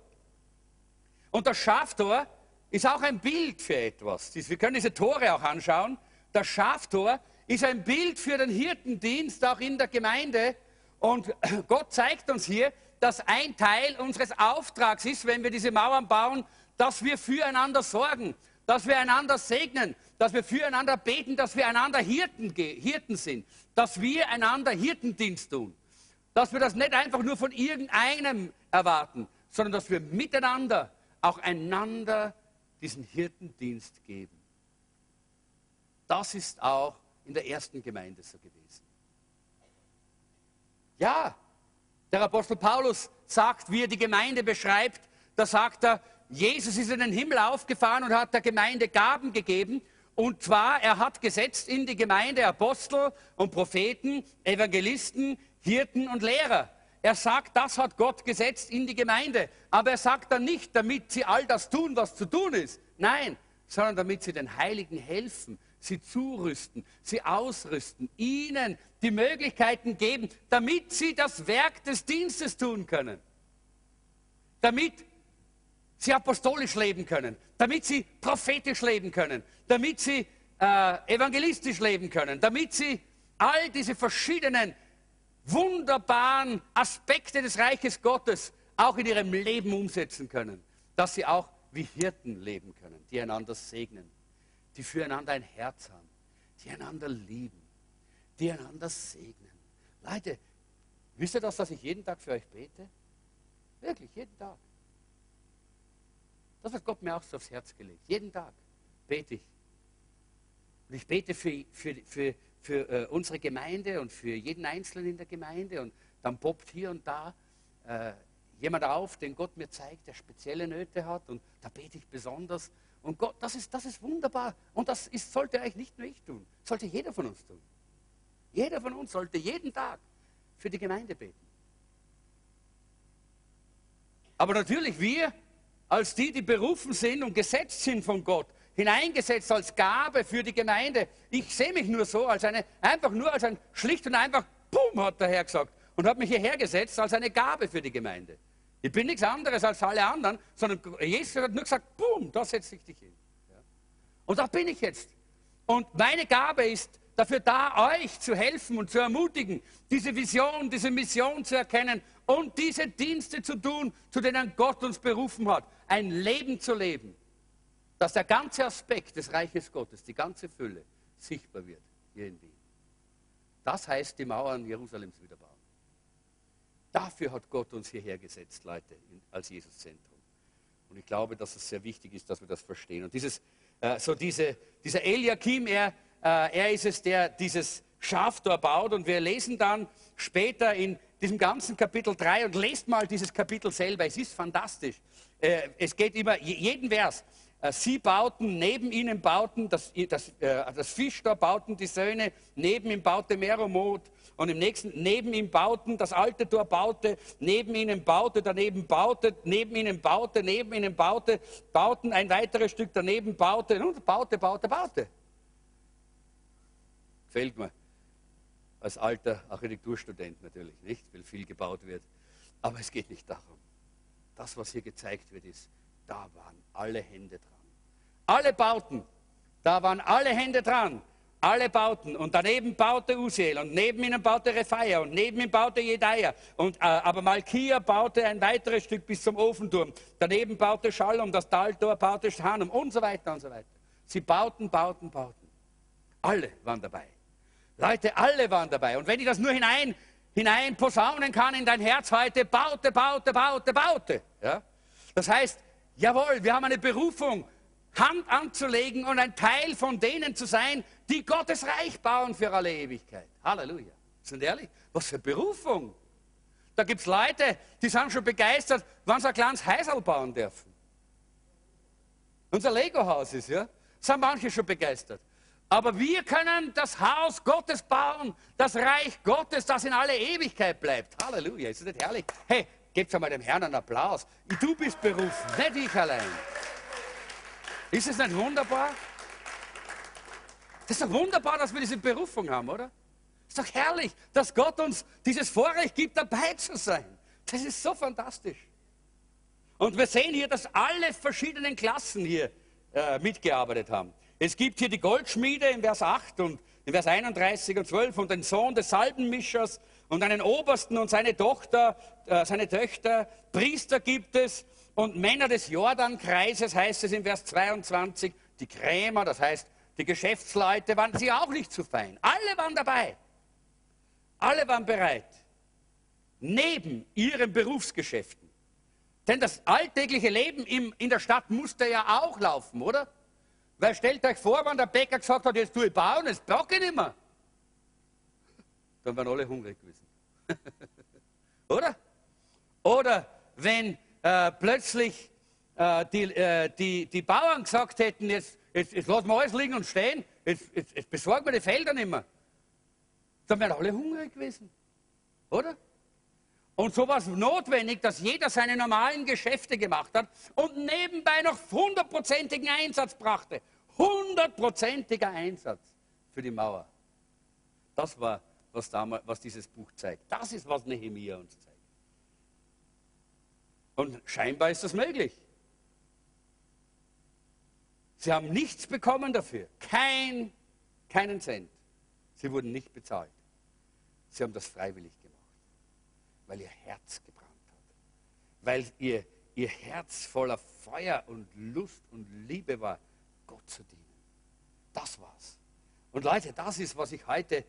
Und das Schaftor ist auch ein Bild für etwas. Wir können diese Tore auch anschauen. Das Schaftor ist ein Bild für den Hirtendienst auch in der Gemeinde, und Gott zeigt uns hier, dass ein Teil unseres Auftrags ist, wenn wir diese Mauern bauen, dass wir füreinander sorgen, dass wir einander segnen, dass wir füreinander beten, dass wir einander Hirten, Hirten sind, dass wir einander Hirtendienst tun. Dass wir das nicht einfach nur von irgendeinem erwarten, sondern dass wir miteinander auch einander diesen Hirtendienst geben. Das ist auch in der ersten Gemeinde so gewesen. Ja, der Apostel Paulus sagt, wie er die Gemeinde beschreibt, da sagt er, Jesus ist in den Himmel aufgefahren und hat der Gemeinde Gaben gegeben. Und zwar, er hat gesetzt in die Gemeinde Apostel und Propheten, Evangelisten, Hirten und Lehrer. Er sagt, das hat Gott gesetzt in die Gemeinde. Aber er sagt dann nicht, damit sie all das tun, was zu tun ist. Nein, sondern damit sie den Heiligen helfen, sie zurüsten, sie ausrüsten, ihnen die Möglichkeiten geben, damit sie das Werk des Dienstes tun können. Damit sie apostolisch leben können, damit sie prophetisch leben können, damit sie äh, evangelistisch leben können, damit sie all diese verschiedenen wunderbaren Aspekte des Reiches Gottes auch in ihrem Leben umsetzen können, dass sie auch wie Hirten leben können, die einander segnen, die füreinander ein Herz haben, die einander lieben, die einander segnen. Leute, wisst ihr das, dass ich jeden Tag für euch bete? Wirklich, jeden Tag. Das hat Gott mir auch so aufs Herz gelegt. Jeden Tag bete ich. Und ich bete für, für, für, für äh, unsere Gemeinde und für jeden Einzelnen in der Gemeinde. Und dann poppt hier und da äh, jemand auf, den Gott mir zeigt, der spezielle Nöte hat. Und da bete ich besonders. Und Gott, das ist, das ist wunderbar. Und das ist, sollte eigentlich nicht nur ich tun, sollte jeder von uns tun. Jeder von uns sollte jeden Tag für die Gemeinde beten. Aber natürlich wir, als die, die berufen sind und gesetzt sind von Gott, hineingesetzt als Gabe für die Gemeinde. Ich sehe mich nur so, als eine, einfach nur als ein schlicht und einfach, boom, hat der Herr gesagt. Und hat mich hierher gesetzt als eine Gabe für die Gemeinde. Ich bin nichts anderes als alle anderen, sondern Jesus hat nur gesagt, boom, da setze ich dich hin. Und da bin ich jetzt. Und meine Gabe ist dafür da, euch zu helfen und zu ermutigen, diese Vision, diese Mission zu erkennen und diese Dienste zu tun, zu denen Gott uns berufen hat. Ein Leben zu leben, dass der ganze Aspekt des Reiches Gottes, die ganze Fülle, sichtbar wird hier in Wien. Das heißt, die Mauern Jerusalems wieder bauen. Dafür hat Gott uns hierher gesetzt, Leute, als Jesuszentrum. Und ich glaube, dass es sehr wichtig ist, dass wir das verstehen. Und dieses, äh, so diese, dieser Eliakim, er, äh, er ist es, der dieses Schaftor baut. Und wir lesen dann später in diesem ganzen Kapitel 3 und lest mal dieses Kapitel selber. Es ist fantastisch. Äh, es geht immer, jeden Vers. Äh, sie bauten, neben ihnen bauten, das, das, äh, das Fischtor bauten die Söhne, neben ihm baute Meromot und im nächsten, neben ihm bauten, das alte Tor baute, neben ihnen baute, daneben baute, neben ihnen baute, neben ihnen baute, bauten ein weiteres Stück, daneben baute und baute, baute, baute. Fällt mir als alter Architekturstudent natürlich, nicht, weil viel gebaut wird. Aber es geht nicht darum. Das, was hier gezeigt wird, ist, da waren alle Hände dran. Alle Bauten, da waren alle Hände dran. Alle bauten und daneben baute Usiel und neben ihnen baute Rephaia und neben ihm baute Jedaia. Und, äh, aber Malkia baute ein weiteres Stück bis zum Ofenturm. Daneben baute Schallum, das Taltor baute Hanum und so weiter und so weiter. Sie bauten, bauten, bauten. Alle waren dabei. Leute, alle waren dabei. Und wenn ich das nur hinein, hinein posaunen kann in dein Herz heute, baute, baute, baute, baute. Ja? Das heißt, Jawohl, wir haben eine Berufung, Hand anzulegen und ein Teil von denen zu sein, die Gottes Reich bauen für alle Ewigkeit. Halleluja. Sind ehrlich? Was für Berufung. Da gibt es Leute, die sind schon begeistert, wenn sie ein kleines Häusl bauen dürfen. Unser Lego-Haus ist, ja. Sind manche schon begeistert. Aber wir können das Haus Gottes bauen, das Reich Gottes, das in alle Ewigkeit bleibt. Halleluja. Ist das nicht herrlich? Hey, Gebt einmal dem Herrn einen Applaus. Du bist berufen, nicht ich allein. Ist es nicht wunderbar? Das ist doch wunderbar, dass wir diese Berufung haben, oder? Ist doch herrlich, dass Gott uns dieses Vorrecht gibt, dabei zu sein. Das ist so fantastisch. Und wir sehen hier, dass alle verschiedenen Klassen hier äh, mitgearbeitet haben. Es gibt hier die Goldschmiede in Vers 8 und in Vers 31 und 12 und den Sohn des Salbenmischers und einen Obersten und seine Tochter, äh, seine Töchter, Priester gibt es und Männer des Jordankreises, heißt es in Vers 22, die Krämer, das heißt, die Geschäftsleute waren sie auch nicht zu fein. Alle waren dabei. Alle waren bereit. Neben ihren Berufsgeschäften. Denn das alltägliche Leben im, in der Stadt musste ja auch laufen, oder? Weil stellt euch vor, wenn der Bäcker gesagt hat, jetzt tue ich bauen, das brauche ich nicht mehr dann wären alle hungrig gewesen. Oder? Oder wenn äh, plötzlich äh, die, äh, die, die Bauern gesagt hätten, jetzt, jetzt, jetzt lassen wir alles liegen und stehen, jetzt, jetzt, jetzt besorgen wir die Felder nicht mehr, dann wären alle hungrig gewesen. Oder? Und so war es notwendig, dass jeder seine normalen Geschäfte gemacht hat und nebenbei noch hundertprozentigen Einsatz brachte. Hundertprozentiger Einsatz für die Mauer. Das war was, damals, was dieses Buch zeigt. Das ist, was Nehemiah uns zeigt. Und scheinbar ist das möglich. Sie haben nichts bekommen dafür. Kein, keinen Cent. Sie wurden nicht bezahlt. Sie haben das freiwillig gemacht, weil ihr Herz gebrannt hat. Weil ihr, ihr Herz voller Feuer und Lust und Liebe war, Gott zu dienen. Das war's. Und Leute, das ist, was ich heute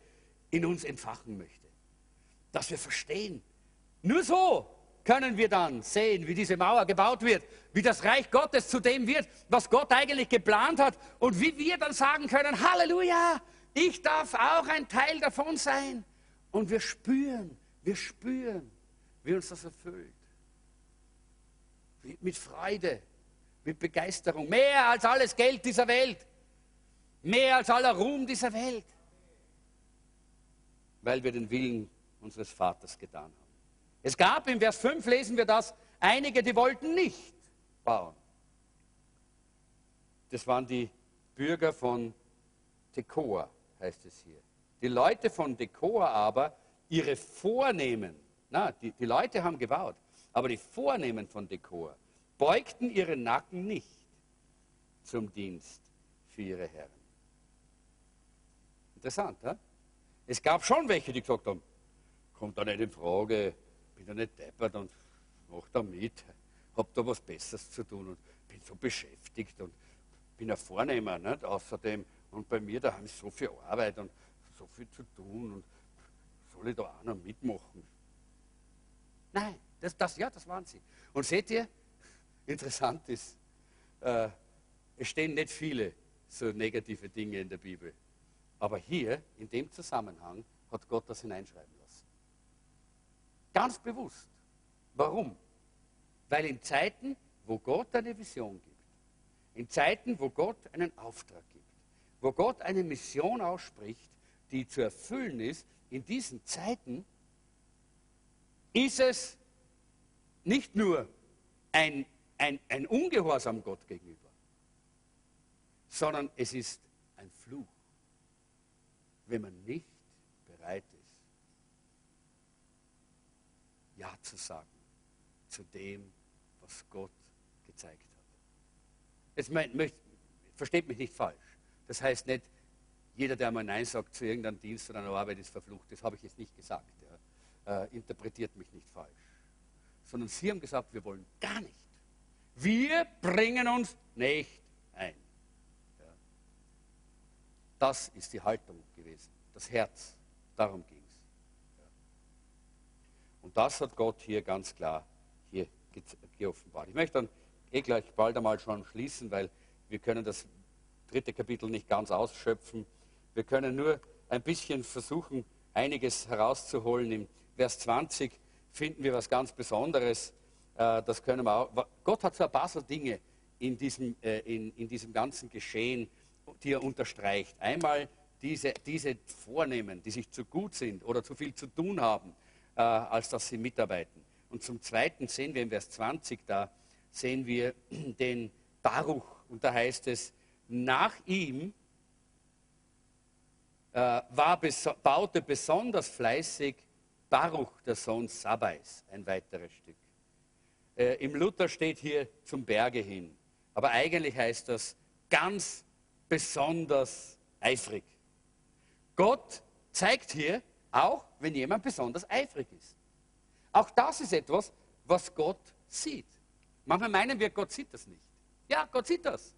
in uns entfachen möchte. Dass wir verstehen. Nur so können wir dann sehen, wie diese Mauer gebaut wird, wie das Reich Gottes zu dem wird, was Gott eigentlich geplant hat und wie wir dann sagen können, Halleluja, ich darf auch ein Teil davon sein. Und wir spüren, wir spüren, wie uns das erfüllt. Mit Freude, mit Begeisterung, mehr als alles Geld dieser Welt, mehr als aller Ruhm dieser Welt. weil wir den Willen unseres Vaters getan haben. Es gab im Vers 5, lesen wir das, einige, die wollten nicht bauen. Das waren die Bürger von Tekoa, heißt es hier. Die Leute von Tekoa aber, ihre Vornehmen, na, die, die Leute haben gebaut, aber die Vornehmen von Tekoa beugten ihre Nacken nicht zum Dienst für ihre Herren. Interessant, ja? Es gab schon welche, die gesagt haben, kommt da nicht in Frage, bin da nicht deppert und mach da mit, hab da was Besseres zu tun und bin so beschäftigt und bin ein Vornehmer, nicht? außerdem, und bei mir da haben so viel Arbeit und so viel zu tun und soll ich da auch noch mitmachen? Nein, das, das, ja, das waren sie. Und seht ihr, interessant ist, äh, es stehen nicht viele so negative Dinge in der Bibel. Aber hier, in dem Zusammenhang, hat Gott das hineinschreiben. Ganz bewusst. Warum? Weil in Zeiten, wo Gott eine Vision gibt, in Zeiten, wo Gott einen Auftrag gibt, wo Gott eine Mission ausspricht, die zu erfüllen ist, in diesen Zeiten ist es nicht nur ein, ein, ein Ungehorsam Gott gegenüber, sondern es ist ein Fluch, wenn man nicht bereit ist, Ja zu sagen zu dem, was Gott gezeigt hat. Jetzt möcht, versteht mich nicht falsch. Das heißt nicht, jeder, der mal Nein sagt zu irgendeinem Dienst oder einer Arbeit, ist verflucht. Das habe ich jetzt nicht gesagt. Ja. Äh, interpretiert mich nicht falsch. Sondern Sie haben gesagt, wir wollen gar nicht. Wir bringen uns nicht ein. Ja. Das ist die Haltung gewesen, das Herz. Darum ging es. Und das hat Gott hier ganz klar hier geoffenbart. Ich möchte dann eh gleich bald einmal schon schließen, weil wir können das dritte Kapitel nicht ganz ausschöpfen. Wir können nur ein bisschen versuchen, einiges herauszuholen. Im Vers 20 finden wir was ganz Besonderes. Äh, das können wir auch. Gott hat so ein paar so Dinge in diesem, äh, in, in diesem ganzen Geschehen, die er unterstreicht. Einmal diese, diese Vornehmen, die sich zu gut sind oder zu viel zu tun haben, äh, als dass sie mitarbeiten. Und zum Zweiten sehen wir im Vers 20 da, sehen wir den Baruch. Und da heißt es, nach ihm äh, war, baute besonders fleißig Baruch, der Sohn Sabais, ein weiteres Stück. Äh, Im Luther steht hier zum Berge hin. Aber eigentlich heißt das ganz besonders eifrig. Gott zeigt hier auch, wenn jemand besonders eifrig ist. Auch das ist etwas, was Gott sieht. Manchmal meinen wir, Gott sieht das nicht. Ja, Gott sieht das.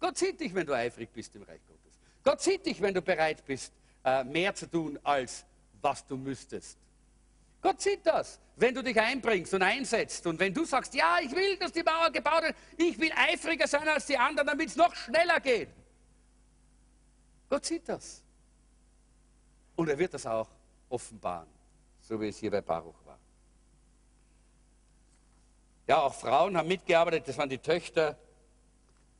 Gott sieht dich, wenn du eifrig bist im Reich Gottes. Gott sieht dich, wenn du bereit bist, äh, mehr zu tun, als was du müsstest. Gott sieht das, wenn du dich einbringst und einsetzt und wenn du sagst, ja, ich will, dass die Mauer gebaut wird, ich will eifriger sein als die anderen, damit es noch schneller geht. Gott sieht das. Und er wird das auch offenbaren, so wie es hier bei Baruch war. Ja, auch Frauen haben mitgearbeitet, das waren die Töchter,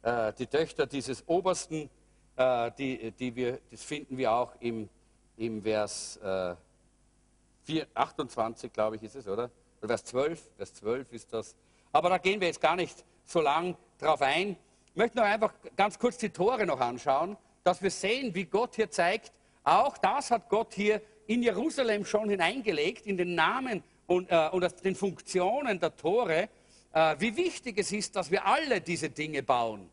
äh, die Töchter dieses Obersten, äh, die, die wir, das finden wir auch im, im Vers äh, 4, 28, glaube ich, ist es, oder? oder? Vers 12, Vers 12 ist das. Aber da gehen wir jetzt gar nicht so lang drauf ein. Ich möchte noch einfach ganz kurz die Tore noch anschauen, dass wir sehen, wie Gott hier zeigt, auch das hat Gott hier in Jerusalem schon hineingelegt, in den Namen und, äh, und den Funktionen der Tore äh, wie wichtig es ist, dass wir alle diese Dinge bauen,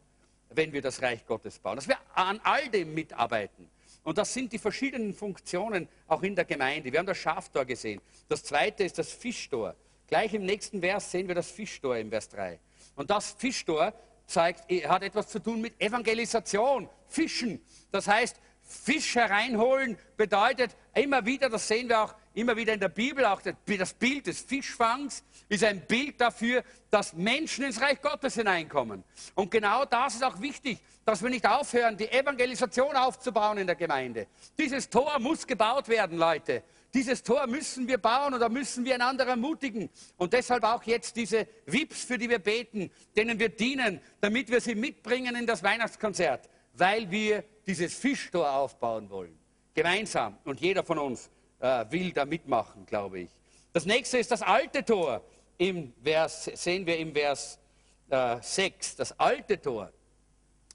wenn wir das Reich Gottes bauen, dass wir an all dem mitarbeiten. Und das sind die verschiedenen Funktionen auch in der Gemeinde. Wir haben das Schaftor gesehen. Das zweite ist das Fischtor. Gleich im nächsten Vers sehen wir das Fischtor im Vers 3. Und das Fischtor zeigt, hat etwas zu tun mit Evangelisation, Fischen. Das heißt, Fisch hereinholen bedeutet immer wieder, das sehen wir auch immer wieder in der Bibel, auch das Bild des Fischfangs ist ein Bild dafür, dass Menschen ins Reich Gottes hineinkommen. Und genau das ist auch wichtig, dass wir nicht aufhören, die Evangelisation aufzubauen in der Gemeinde. Dieses Tor muss gebaut werden, Leute. Dieses Tor müssen wir bauen oder müssen wir einander ermutigen. Und deshalb auch jetzt diese VIPs, für die wir beten, denen wir dienen, damit wir sie mitbringen in das Weihnachtskonzert, weil wir dieses Fischtor aufbauen wollen. Gemeinsam. Und jeder von uns äh, will da mitmachen, glaube ich. Das nächste ist das alte Tor. Im Vers, sehen wir im Vers äh, 6, das alte Tor.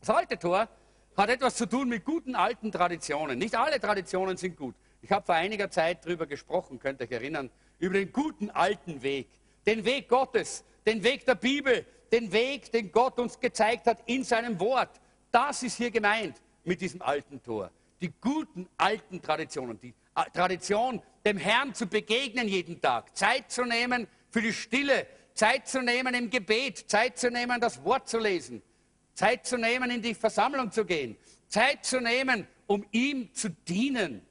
Das alte Tor hat etwas zu tun mit guten alten Traditionen. Nicht alle Traditionen sind gut. Ich habe vor einiger Zeit darüber gesprochen, könnt ihr euch erinnern, über den guten alten Weg. Den Weg Gottes, den Weg der Bibel, den Weg, den Gott uns gezeigt hat in seinem Wort. Das ist hier gemeint mit diesem alten Tor. Die guten alten Traditionen, die äh, Tradition, dem Herrn zu begegnen jeden Tag, Zeit zu nehmen für die Stille, Zeit zu nehmen im Gebet, Zeit zu nehmen, das Wort zu lesen, Zeit zu nehmen, in die Versammlung zu gehen, Zeit zu nehmen, um ihm zu dienen.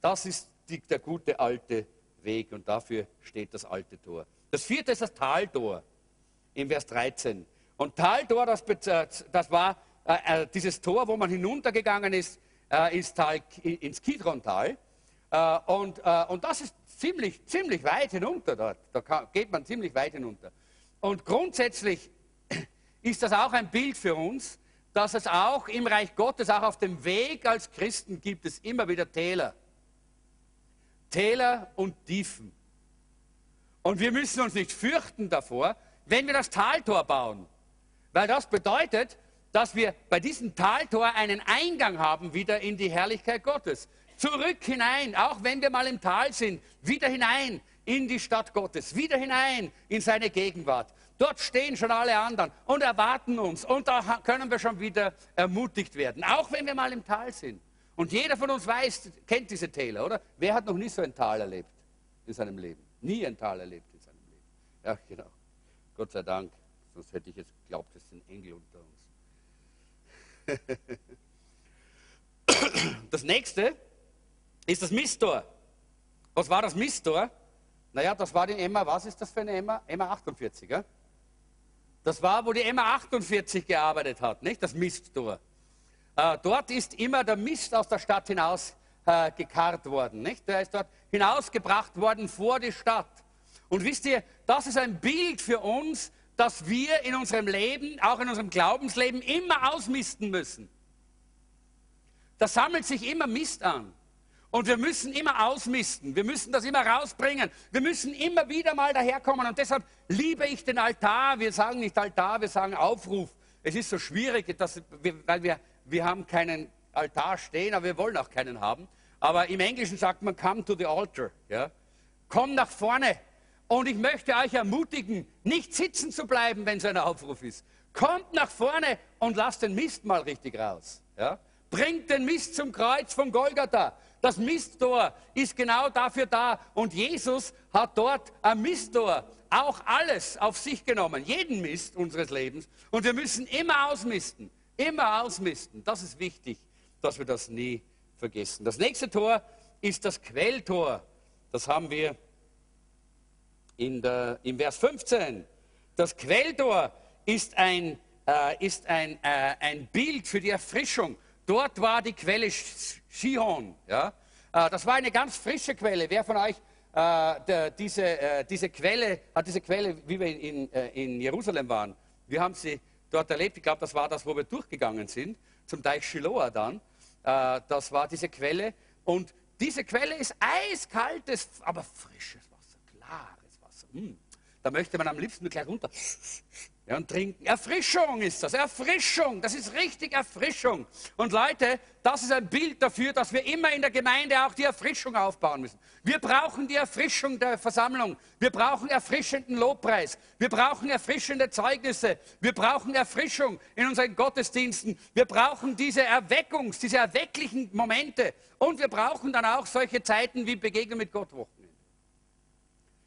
Das ist die, der gute alte Weg und dafür steht das alte Tor. Das vierte ist das Taltor im Vers 13. Und Taltor, das, das war äh, äh, dieses Tor, wo man hinuntergegangen ist äh, ins, Tal, ins Kidron-Tal. Äh, und, äh, und das ist ziemlich, ziemlich weit hinunter dort. Da kann, geht man ziemlich weit hinunter. Und grundsätzlich ist das auch ein Bild für uns, dass es auch im Reich Gottes, auch auf dem Weg als Christen gibt es immer wieder Täler. Täler und Tiefen. Und wir müssen uns nicht fürchten davor, wenn wir das Taltor bauen. Weil das bedeutet, dass wir bei diesem Taltor einen Eingang haben wieder in die Herrlichkeit Gottes. Zurück hinein, auch wenn wir mal im Tal sind, wieder hinein in die Stadt Gottes, wieder hinein in seine Gegenwart. Dort stehen schon alle anderen und erwarten uns. Und da können wir schon wieder ermutigt werden, auch wenn wir mal im Tal sind. Und jeder von uns weiß, kennt diese Täler, oder? Wer hat noch nie so ein Tal erlebt in seinem Leben? Nie ein Tal erlebt in seinem Leben. Ja, genau. Gott sei Dank. Sonst hätte ich jetzt geglaubt, es sind Engel unter uns. Das nächste ist das Misttor. Was war das Misttor? Naja, das war die Emma, was ist das für eine Emma? Emma 48, ja? Das war, wo die Emma 48 gearbeitet hat, nicht? Das Misttor. Äh, dort ist immer der Mist aus der Stadt hinaus äh, gekarrt worden, nicht? Der ist dort hinausgebracht worden vor die Stadt. Und wisst ihr, das ist ein Bild für uns, dass wir in unserem Leben, auch in unserem Glaubensleben, immer ausmisten müssen. Da sammelt sich immer Mist an. Und wir müssen immer ausmisten. Wir müssen das immer rausbringen. Wir müssen immer wieder mal daherkommen. Und deshalb liebe ich den Altar. Wir sagen nicht Altar, wir sagen Aufruf. Es ist so schwierig, dass wir, weil wir, wir haben keinen Altar stehen, aber wir wollen auch keinen haben. Aber im Englischen sagt man come to the altar. Ja? Komm nach vorne. Und ich möchte euch ermutigen, nicht sitzen zu bleiben, wenn so ein Aufruf ist. Kommt nach vorne und lasst den Mist mal richtig raus. Ja? Bringt den Mist zum Kreuz von Golgatha. Das Misttor ist genau dafür da. Und Jesus hat dort am Misttor auch alles auf sich genommen, jeden Mist unseres Lebens. Und wir müssen immer ausmisten, immer ausmisten. Das ist wichtig, dass wir das nie vergessen. Das nächste Tor ist das Quelltor. Das haben wir in der, im Vers 15. Das Quelltor ist ein, äh, ist ein, äh, ein Bild für die Erfrischung. Dort war die Quelle Shihon. Ja? Äh, das war eine ganz frische Quelle. Wer von euch äh, der, diese, äh, diese Quelle, hat diese Quelle, wie wir in, äh, in Jerusalem waren, wir haben sie dort erlebt. Ich glaube, das war das, wo wir durchgegangen sind, zum Teich Shiloah dann. Das war diese Quelle. Und diese Quelle ist eiskaltes, aber frisches Mm. Da möchte man am liebsten gleich runter ja, und trinken. Erfrischung ist das, Erfrischung, das ist richtig Erfrischung. Und Leute, das ist ein Bild dafür, dass wir immer in der Gemeinde auch die Erfrischung aufbauen müssen. Wir brauchen die Erfrischung der Versammlung. Wir brauchen erfrischenden Lobpreis. Wir brauchen erfrischende Zeugnisse. Wir brauchen Erfrischung in unseren Gottesdiensten. Wir brauchen diese Erweckungs-, diese erwecklichen Momente. Und wir brauchen dann auch solche Zeiten wie Begegnung mit Gott.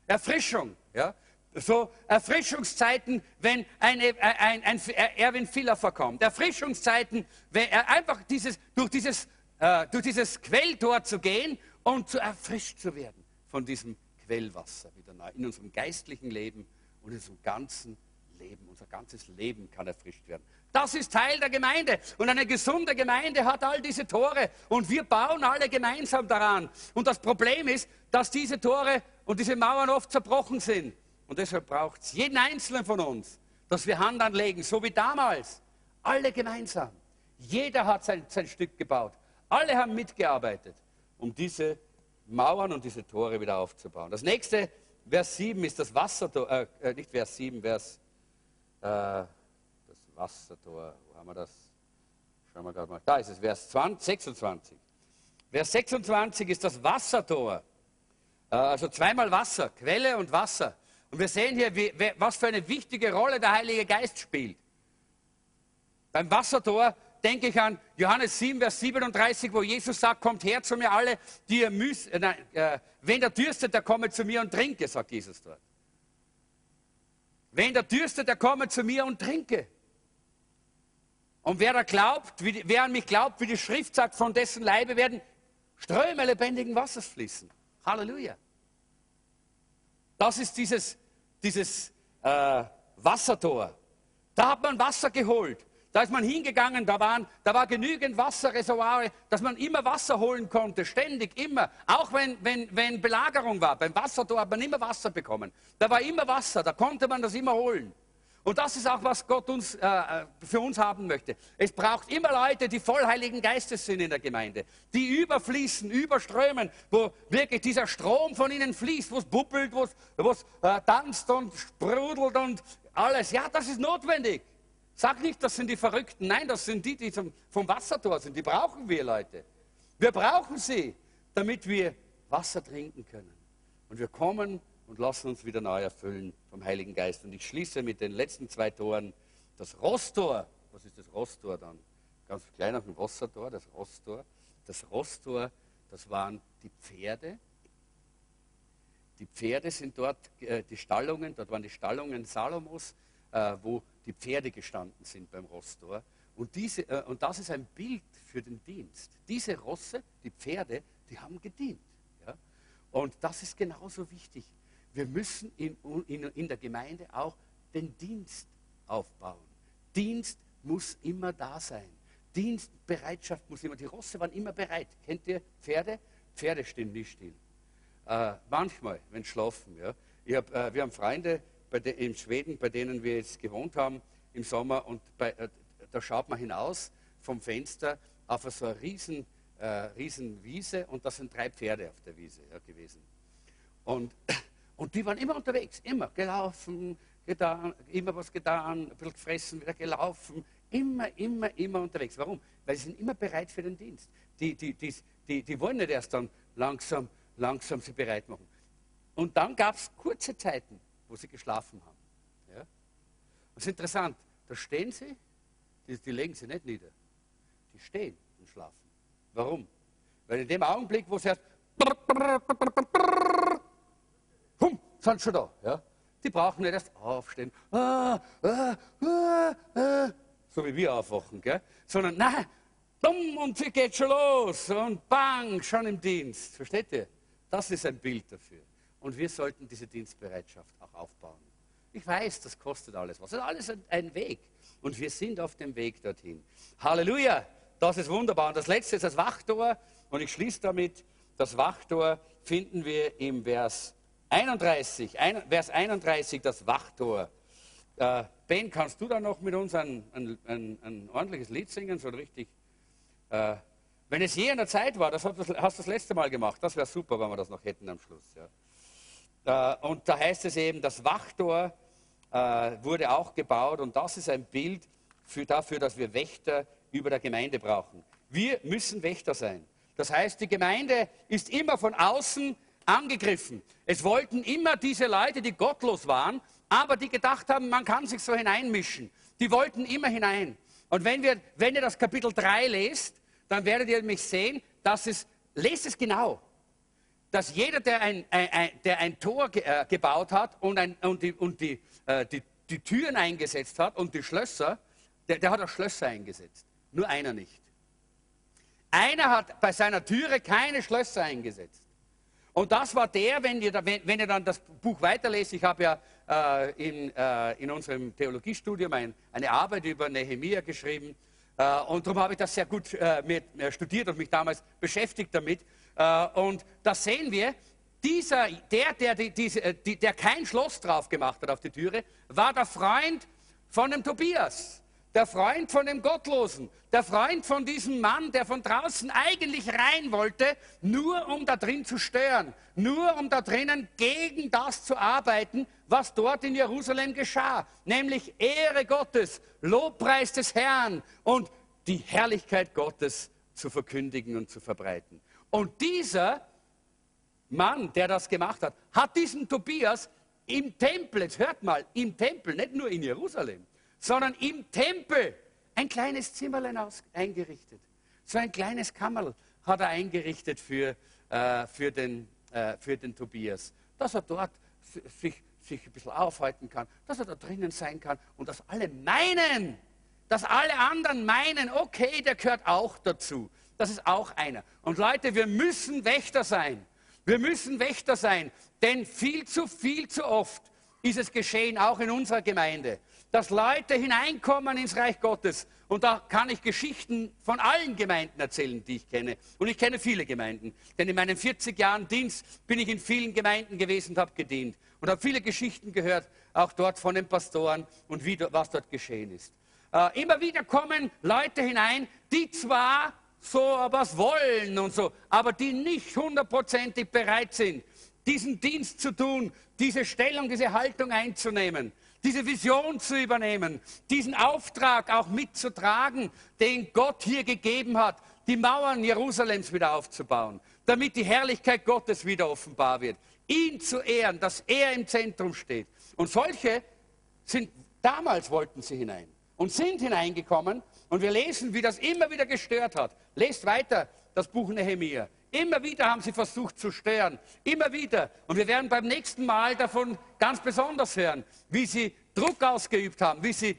Erfrischung, ja so Erfrischungszeiten, wenn eine, ein, ein, Erwin Filler verkommt. Erfrischungszeiten, wenn er einfach dieses, durch, dieses, äh, durch dieses Quelltor zu gehen und zu erfrischt zu werden von diesem Quellwasser wieder neu in unserem geistlichen Leben und in unserem ganzen Leben. Unser ganzes Leben kann erfrischt werden. Das ist Teil der Gemeinde. Und eine gesunde Gemeinde hat all diese Tore. Und wir bauen alle gemeinsam daran. Und das Problem ist, dass diese Tore und diese Mauern oft zerbrochen sind. Und deshalb braucht es jeden Einzelnen von uns, dass wir Hand anlegen, so wie damals. Alle gemeinsam. Jeder hat sein, sein Stück gebaut. Alle haben mitgearbeitet, um diese Mauern und diese Tore wieder aufzubauen. Das nächste, Vers 7 ist das Wassertor, äh, äh, nicht Vers 7, Vers, das Wassertor, wo haben wir das? Schauen wir gerade mal. Da ist es, Vers 20, 26. Vers 26 ist das Wassertor. Äh, also zweimal Wasser, Quelle und Wasser. Und wir sehen hier, wie, was für eine wichtige Rolle der Heilige Geist spielt. Beim Wassertor denke ich an Johannes 7, Vers 37, wo Jesus sagt, kommt her zu mir alle, die ihr müsst, äh, nein, äh, wenn der dürstet, der komme zu mir und trinke, sagt Jesus dort. Wenn der dürstet, der komme zu mir und trinke. Und wer da glaubt, wie, wer an mich glaubt, wie die Schrift sagt, von dessen Leibe werden Ströme lebendigen Wassers fließen. Halleluja. Das ist dieses, dieses äh, Wassertor. Da hat man Wasser geholt. Da ist man hingegangen, da, waren, da war genügend Wasserreservoire, dass man immer Wasser holen konnte, ständig, immer. Auch wenn, wenn, wenn Belagerung war, beim Wassertor hat man immer Wasser bekommen. Da war immer Wasser, da konnte man das immer holen. Und das ist auch, was Gott uns, äh, äh für uns haben möchte. Es braucht immer Leute, die voll Heiligen Geistes sind in der Gemeinde, die überfließen, überströmen, wo wirklich dieser Strom von ihnen fließt, wo es bubbelt, wo es äh, tanzt und sprudelt und alles. Ja, das ist notwendig. Sag nicht, das sind die Verrückten. Nein, das sind die, die vom Wassertor sind. Die brauchen wir, Leute. Wir brauchen sie, damit wir Wasser trinken können. Und wir kommen und lassen uns wieder neu erfüllen vom Heiligen Geist. Und ich schließe mit den letzten zwei Toren. Das Rosttor. Was ist das Rosttor dann? Ganz klein auf dem Wassertor, das Rosttor. Das Rosttor, das waren die Pferde. Die Pferde sind dort, äh, die Stallungen, dort waren die Stallungen Salomos, äh, wo die Pferde gestanden sind beim Rosstor. Und, diese, äh, und das ist ein Bild für den Dienst. Diese Rosse, die Pferde, die haben gedient. Ja? Und das ist genauso wichtig. Wir müssen in, in, in der Gemeinde auch den Dienst aufbauen. Dienst muss immer da sein. Dienstbereitschaft muss immer. Die Rosse waren immer bereit. Kennt ihr Pferde? Pferde stehen nicht still. Äh, manchmal, wenn schlafen. Ja. Hab, äh, wir haben Freunde, de, in Schweden, bei denen wir jetzt gewohnt haben im Sommer. Und bei, äh, da schaut man hinaus vom Fenster auf so eine riesen, äh, riesen Wiese und da sind drei Pferde auf der Wiese ja, gewesen. Und, und die waren immer unterwegs, immer gelaufen, getan, immer was getan, ein bisschen gefressen, wieder gelaufen, immer, immer, immer unterwegs. Warum? Weil sie sind immer bereit für den Dienst. Die, die, die, die, die wollen nicht erst dann langsam, langsam sie bereit machen. Und dann gab es kurze Zeiten, wo sie geschlafen haben. Ja? Das ist interessant. Da stehen sie, die, die legen sie nicht nieder. Die stehen und schlafen. Warum? Weil in dem Augenblick, wo sie erst hum, sind schon da. Ja? Die brauchen nicht erst aufstehen, ah, ah, ah, ah, so wie wir aufwachen, gell? sondern nein, dumm und sie geht schon los und bang, schon im Dienst. Versteht ihr? Das ist ein Bild dafür. Und wir sollten diese Dienstbereitschaft auch aufbauen. Ich weiß, das kostet alles was. Das ist alles ein Weg. Und wir sind auf dem Weg dorthin. Halleluja! Das ist wunderbar. Und das letzte ist das Wachtor. Und ich schließe damit, das Wachtor finden wir im Vers 31. Ein, Vers 31, das Wachtor. Äh, ben, kannst du da noch mit uns ein, ein, ein, ordentliches Lied singen, so richtig? Äh, wenn es je in der Zeit war, das hast du das letzte Mal gemacht, das wäre super, wenn wir das noch hätten am Schluss. Ja. Äh, und da heißt es eben, das Wachtor äh, wurde auch gebaut und das ist ein Bild für, dafür, dass wir Wächter über der Gemeinde brauchen. Wir müssen Wächter sein. Das heißt, die Gemeinde ist immer von außen angegriffen. Es wollten immer diese Leute, die gottlos waren, aber die gedacht haben, man kann sich so hineinmischen. Die wollten immer hinein. Und wenn, wir, wenn ihr das Kapitel 3 lest, dann werdet ihr mich sehen, dass es, lest es genau, dass jeder, der ein, ein, der ein Tor ge, äh, gebaut hat und, ein, und, die, und die, äh, die, die, Türen eingesetzt hat und die Schlösser, der, der hat auch Schlösser eingesetzt. Nur einer nicht. Einer hat bei seiner Türe keine Schlösser eingesetzt. Und das war der, wenn ihr, wenn, wenn ihr dann das Buch weiterlest, ich habe ja äh, in, äh, in unserem Theologiestudium ein, eine Arbeit über Nehemia geschrieben äh, und darum habe ich das sehr gut äh, mit, studiert und mich damals beschäftigt damit. Äh, und da sehen wir, dieser, der, der, diese, die, der kein Schloss drauf gemacht hat auf die Türe, war der Freund von dem Tobias. der Freund von dem Gottlosen, der Freund von diesem Mann, der von draußen eigentlich rein wollte, nur um da drin zu stören, nur um da drinnen gegen das zu arbeiten, was dort in Jerusalem geschah, nämlich Ehre Gottes, Lobpreis des Herrn und die Herrlichkeit Gottes zu verkündigen und zu verbreiten. Und dieser Mann, der das gemacht hat, hat diesen Tobias im Tempel, jetzt hört mal, im Tempel, nicht nur in Jerusalem, sondern im Tempel ein kleines Zimmerlein aus, eingerichtet. So ein kleines Kammerl hat er eingerichtet für, äh, für, den, äh, für den Tobias, dass er dort sich, sich ein bisschen aufhalten kann, dass er da drinnen sein kann und dass alle meinen, dass alle anderen meinen, okay, der gehört auch dazu. Das ist auch einer. Und Leute, wir müssen Wächter sein. Wir müssen Wächter sein, denn viel zu viel zu oft ist es geschehen, auch in unserer Gemeinde, dass Leute hineinkommen ins Reich Gottes. Und da kann ich Geschichten von allen Gemeinden erzählen, die ich kenne. Und ich kenne viele Gemeinden. Denn in meinen 40 Jahren Dienst bin ich in vielen Gemeinden gewesen und habe gedient. Und habe viele Geschichten gehört, auch dort von den Pastoren und wie, was dort geschehen ist. Äh, immer wieder kommen Leute hinein, die zwar so was wollen und so, aber die nicht hundertprozentig bereit sind, diesen Dienst zu tun, diese Stellung, diese Haltung einzunehmen, diese Vision zu übernehmen, diesen Auftrag auch mitzutragen, den Gott hier gegeben hat, die Mauern Jerusalems wieder aufzubauen, damit die Herrlichkeit Gottes wieder offenbar wird, ihn zu ehren, dass er im Zentrum steht. Und solche sind, damals wollten sie hinein und sind hineingekommen und wir lesen, wie das immer wieder gestört hat. Lest weiter das Buch Nehemiah. Immer wieder haben sie versucht zu stören. Immer wieder. Und wir werden beim nächsten Mal davon ganz besonders hören, wie sie Druck ausgeübt haben, wie sie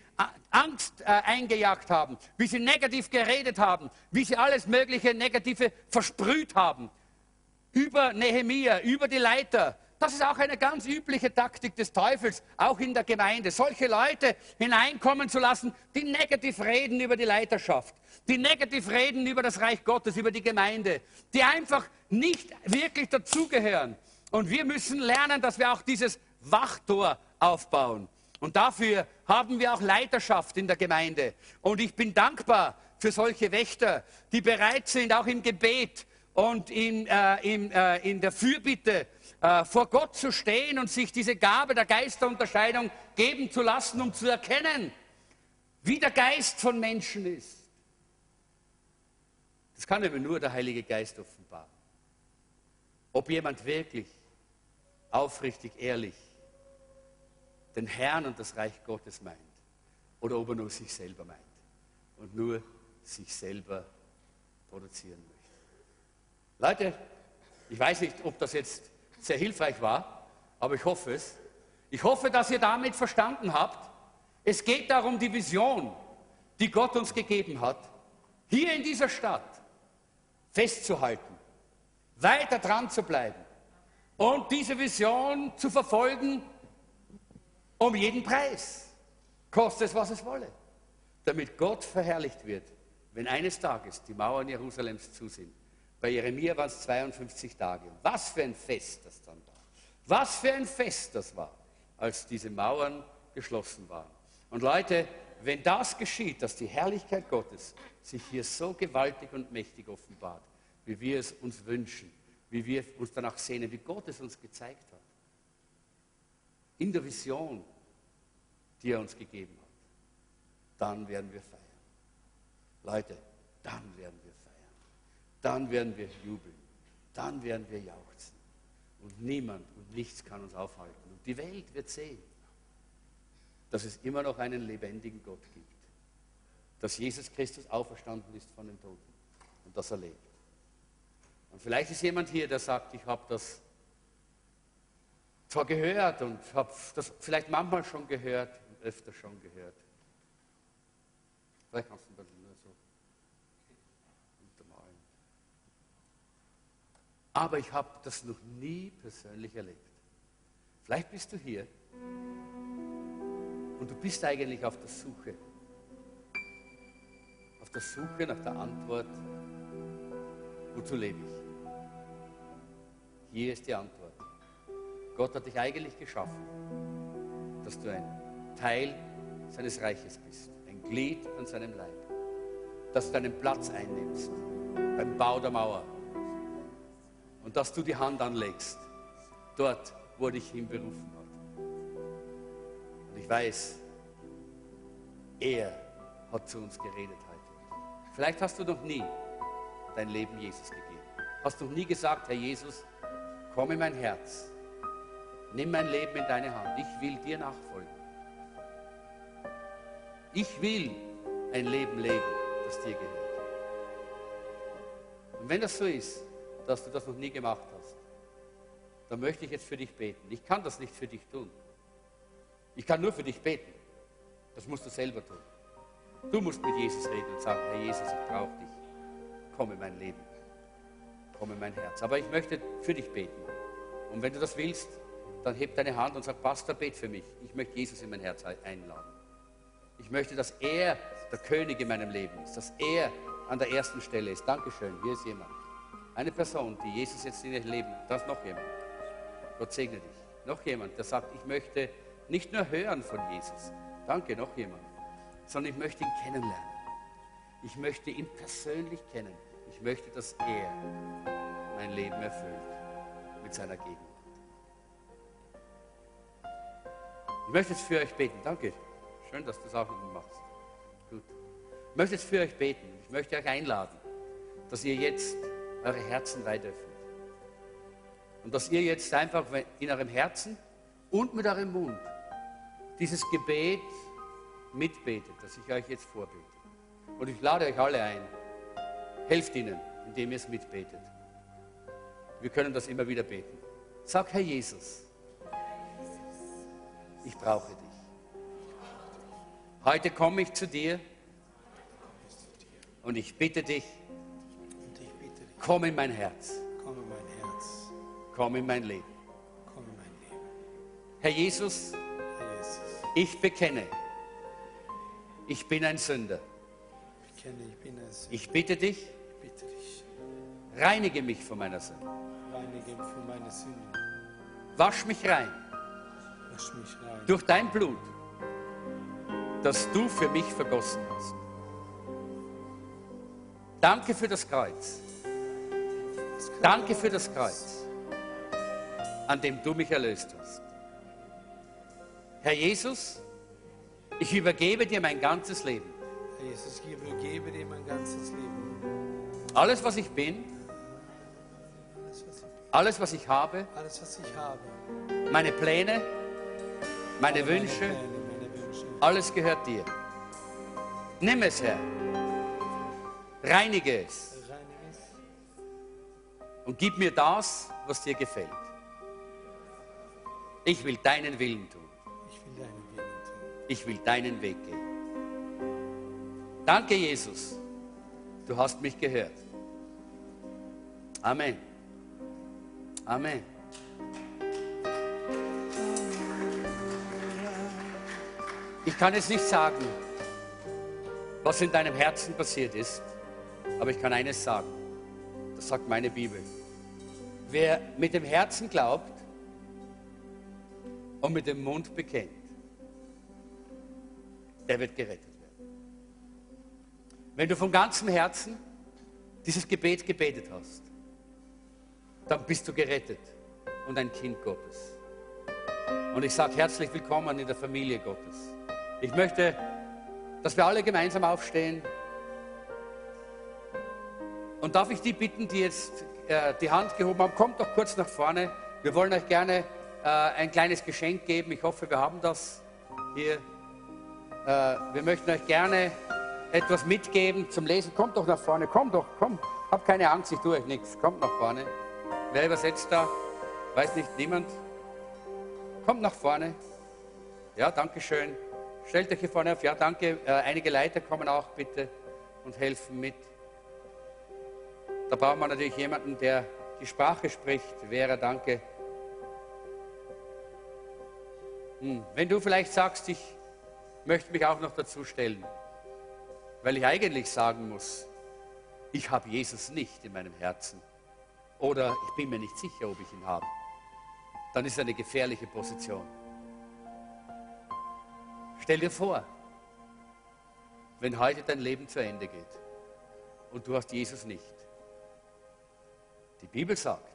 Angst äh, eingejagt haben, wie sie negativ geredet haben, wie sie alles mögliche Negative versprüht haben. Über Nehemia, über die Leiter. Das ist auch eine ganz übliche Taktik des Teufels, auch in der Gemeinde. Solche Leute hineinkommen zu lassen, die negativ reden über die Leiterschaft die negativ reden über das Reich Gottes, über die Gemeinde, die einfach nicht wirklich dazugehören. Und wir müssen lernen, dass wir auch dieses Wachtor aufbauen. Und dafür haben wir auch Leiterschaft in der Gemeinde. Und ich bin dankbar für solche Wächter, die bereit sind, auch im Gebet und in, äh, in, äh, in der Fürbitte äh, vor Gott zu stehen und sich diese Gabe der Geisterunterscheidung geben zu lassen, um zu erkennen, wie der Geist von Menschen ist. Das kann aber nur der Heilige Geist offenbaren. Ob jemand wirklich aufrichtig, ehrlich den Herrn und das Reich Gottes meint oder ob er nur sich selber meint und nur sich selber produzieren möchte. Leute, ich weiß nicht, ob das jetzt sehr hilfreich war, aber ich hoffe es. Ich hoffe, dass ihr damit verstanden habt, es geht darum, die Vision, die Gott uns gegeben hat, hier in dieser Stadt, festzuhalten, weiter dran zu bleiben und diese Vision zu verfolgen um jeden Preis, koste es, was es wolle, damit Gott verherrlicht wird, wenn eines Tages die Mauern Jerusalems zu sind. Bei Jeremia waren es 52 Tage. Was für ein Fest das dann war. Was für ein Fest das war, als diese Mauern geschlossen waren. Und Leute, wenn das geschieht, dass die Herrlichkeit Gottes sich hier so gewaltig und mächtig offenbart, wie wir es uns wünschen, wie wir uns danach sehnen, wie Gott es uns gezeigt hat, in der Vision, die er uns gegeben hat, dann werden wir feiern. Leute, dann werden wir feiern. Dann werden wir jubeln. Dann werden wir jauchzen. Und niemand und nichts kann uns aufhalten. Und die Welt wird sehen, dass es immer noch einen lebendigen Gott gibt. Dass Jesus Christus auferstanden ist von den Toten und dass er lebt. Und vielleicht ist jemand hier, der sagt, ich habe das zwar gehört und habe das vielleicht manchmal schon gehört und öfter schon gehört. Vielleicht kannst du das nur so untermalen. Aber ich habe das noch nie persönlich erlebt. Vielleicht bist du hier und du bist eigentlich auf der Suche. Auf der Suche nach der Antwort, wozu lebe ich? Hier ist die Antwort. Gott hat dich eigentlich geschaffen, dass du ein Teil seines Reiches bist, ein Glied an seinem Leib, dass du deinen Platz einnimmst beim Bau der Mauer und dass du die Hand anlegst, dort, wo dich hinberufen hat. Und ich weiß, er hat zu uns geredet heute. Vielleicht hast du noch nie dein Leben Jesus gegeben. Hast du noch nie gesagt, Herr Jesus, komm in mein Herz. Nimm mein Leben in deine Hand. Ich will dir nachfolgen. Ich will ein Leben leben, das dir gehört. Und wenn das so ist, dass du das noch nie gemacht hast, dann möchte ich jetzt für dich beten. Ich kann das nicht für dich tun. Ich kann nur für dich beten. Das musst du selber tun. Du musst mit Jesus reden und sagen, Herr Jesus, ich brauche dich. Komm in mein Leben. Komm in mein Herz. Aber ich möchte für dich beten. Und wenn du das willst, dann heb deine Hand und sag, Pastor, bet für mich. Ich möchte Jesus in mein Herz einladen. Ich möchte, dass er der König in meinem Leben ist, dass er an der ersten Stelle ist. Dankeschön, hier ist jemand. Eine Person, die Jesus jetzt in ihr Leben, da ist noch jemand. Gott segne dich. Noch jemand, der sagt, ich möchte nicht nur hören von Jesus. Danke, noch jemand. Sondern ich möchte ihn kennenlernen. Ich möchte ihn persönlich kennen. Ich möchte, dass er mein Leben erfüllt mit seiner Gegenwart. Ich möchte jetzt für euch beten. Danke. Schön, dass du das auch machst. Gut. Ich möchte jetzt für euch beten. Ich möchte euch einladen, dass ihr jetzt eure Herzen weit öffnet. Und dass ihr jetzt einfach in eurem Herzen und mit eurem Mund dieses Gebet mitbetet, das ich euch jetzt vorbete. Und ich lade euch alle ein. Helft ihnen, indem ihr es mitbetet. Wir können das immer wieder beten. Sag, Herr Jesus, ich brauche dich. Heute komme ich zu dir und ich bitte dich, komm in mein Herz. Komm in mein Herz. Komm in mein Leben. Komm in mein Leben. Herr Jesus, Herr Jesus, ich bekenne, ich bin ein Sünder. ich kenne, ich bin ein Sünder. Ich bitte dich, Ich bitte dich, reinige mich von meiner Sünde. reinige für meine Sünden. Wasch mich rein Wasch mich rein. durch dein Blut, das du für mich vergossen hast. Danke für das Kreuz. Danke für das Kreuz, an dem du mich erlöst hast. Herr Jesus, ich übergebe dir mein ganzes Leben. Herr Jesus, ich übergebe dir mein ganzes Leben. Alles, was ich bin, Alles, was ich, habe, alles, was ich habe. meine Pläne, meine Alle Wünsche, Pläne, meine Wünsche. alles gehört dir. Nimm es, Herr. Reinige es. Und gib mir das, was dir gefällt. Ich will deinen Willen tun. Ich will deinen Willen tun. Ich will deinen Weg gehen. Danke, Jesus. Du hast mich gehört. Amen. Amen. Ich kann jetzt nicht sagen, was in deinem Herzen passiert ist, aber ich kann eines sagen. Sagt meine Bibel. Wer mit dem Herzen glaubt und mit dem Mund bekennt, der wird gerettet werden. Wenn du von ganzem Herzen dieses Gebet gebetet hast, dann bist du gerettet und ein Kind Gottes. Und ich sage herzlich willkommen in der Familie Gottes. Ich möchte, dass wir alle gemeinsam aufstehen. Und darf ich die bitten, die jetzt äh, die Hand gehoben haben, kommt doch kurz nach vorne. Wir wollen euch gerne äh, ein kleines Geschenk geben. Ich hoffe, wir haben das hier. Äh, wir möchten euch gerne etwas mitgeben zum Lesen. Kommt doch nach vorne, kommt doch, kommt. Habt keine Angst, ich tue euch nichts. Kommt nach vorne. Wer übersetzt da? Weiß nicht, niemand? Kommt nach vorne. Ja, danke schön. Stellt euch hier vorne auf. Ja, danke. Äh, einige Leiter kommen auch bitte und helfen mit. Da braucht man natürlich jemanden, der die Sprache spricht. Vera, danke. Hm. Wenn du vielleicht sagst, ich möchte mich auch noch dazu stellen, weil ich eigentlich sagen muss, ich habe Jesus nicht in meinem Herzen oder ich bin mir nicht sicher, ob ich ihn habe, dann ist eine gefährliche Position. Stell dir vor, wenn heute dein Leben zu Ende geht und du hast Jesus nicht. Die Bibel sagt,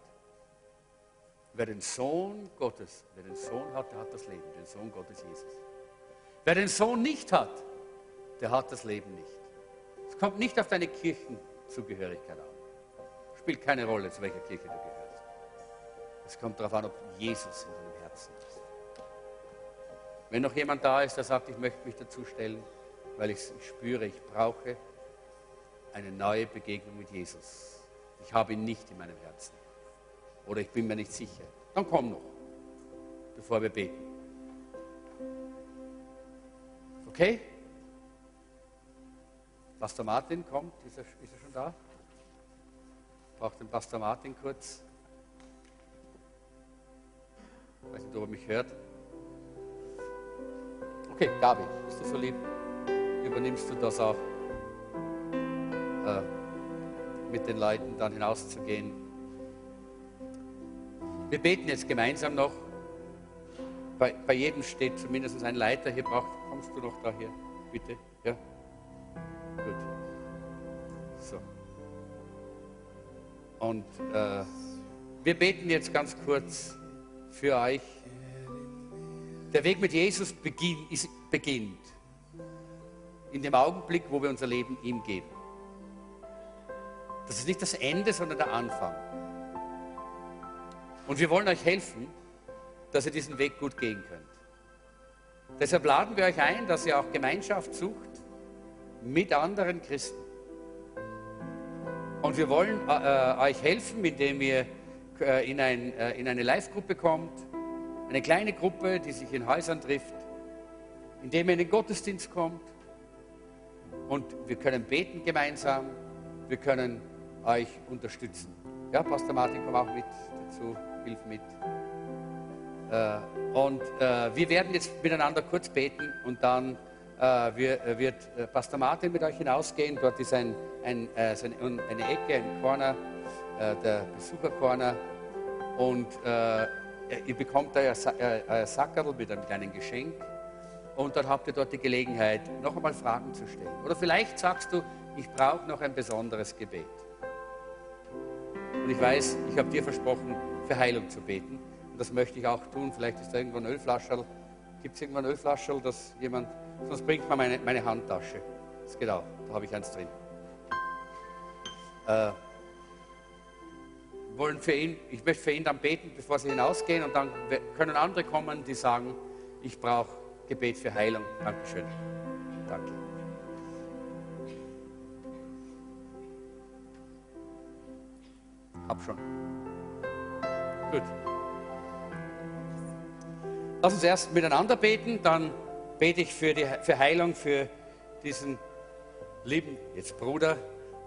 wer den Sohn Gottes, wer den Sohn hat, der hat das Leben, den Sohn Gottes Jesus. Wer den Sohn nicht hat, der hat das Leben nicht. Es kommt nicht auf deine Kirchenzugehörigkeit an. Spielt keine Rolle, zu welcher Kirche du gehörst. Es kommt darauf an, ob Jesus in deinem Herzen ist. Wenn noch jemand da ist, der sagt, ich möchte mich dazu stellen, weil ich, spüre, ich brauche eine neue Begegnung mit Jesus. Ich habe ihn nicht in meinem Herzen. Oder ich bin mir nicht sicher. Dann komm noch, bevor wir beten. Okay? Pastor Martin kommt, ist er, ist er schon da? Braucht den Pastor Martin kurz. Ich weiß nicht, ob er mich hört. Okay, Gabi, bist du so lieb? Übernimmst du das auch, äh, mit den Leuten dann hinauszugehen? Wir beten jetzt gemeinsam noch. Bei, bei jedem steht zumindest ein Leiter. Hier braucht, kommst du noch da hier, bitte? Ja? Gut. So. Und äh, wir beten jetzt ganz kurz für euch. Der Weg mit Jesus beginn, ist, beginnt in dem Augenblick, wo wir unser Leben ihm geben. Das ist nicht das Ende, sondern der Anfang. Und wir wollen euch helfen, dass ihr diesen Weg gut gehen könnt. Deshalb laden wir euch ein, dass ihr auch Gemeinschaft sucht mit anderen Christen. Und wir wollen äh, äh euch helfen, indem ihr äh, in, ein, äh, in eine Live-Gruppe kommt, eine kleine Gruppe, die sich in Häusern trifft, indem ihr in den Gottesdienst kommt. Und wir können beten gemeinsam, wir können euch unterstützen. Ja, Pastor Martin, komm auch mit dazu, hilf mit. Äh, und äh, wir werden jetzt miteinander kurz beten und dann äh, wir, wird Pastor Martin mit euch hinausgehen. Dort ist ein, ein, eine Ecke, ein Corner, der Besuchercorner. Und ihr bekommt da ein Sackerl mit einem Geschenk. Und dann habt ihr dort die Gelegenheit, noch einmal Fragen zu stellen. Oder vielleicht sagst du, ich brauche noch ein besonderes Gebet. Und ich weiß, ich habe dir versprochen, für Heilung zu beten. Und das möchte ich auch tun. Vielleicht ist da irgendwo ein Ölflascherl. Gibt es irgendwo ein Ölflascherl, dass jemand. Sonst bringt man meine, meine Handtasche. Das geht auch. Da habe ich eins drin. Äh, wollen für ihn, ich möchte für ihn dann beten, bevor sie hinausgehen. Und dann können andere kommen, die sagen, ich brauche Gebet für Heilung. Dankeschön. Danke. Hab schon. Gut. Lass uns erst miteinander beten, dann bete ich für, die, für Heilung für diesen lieben jetzt Bruder,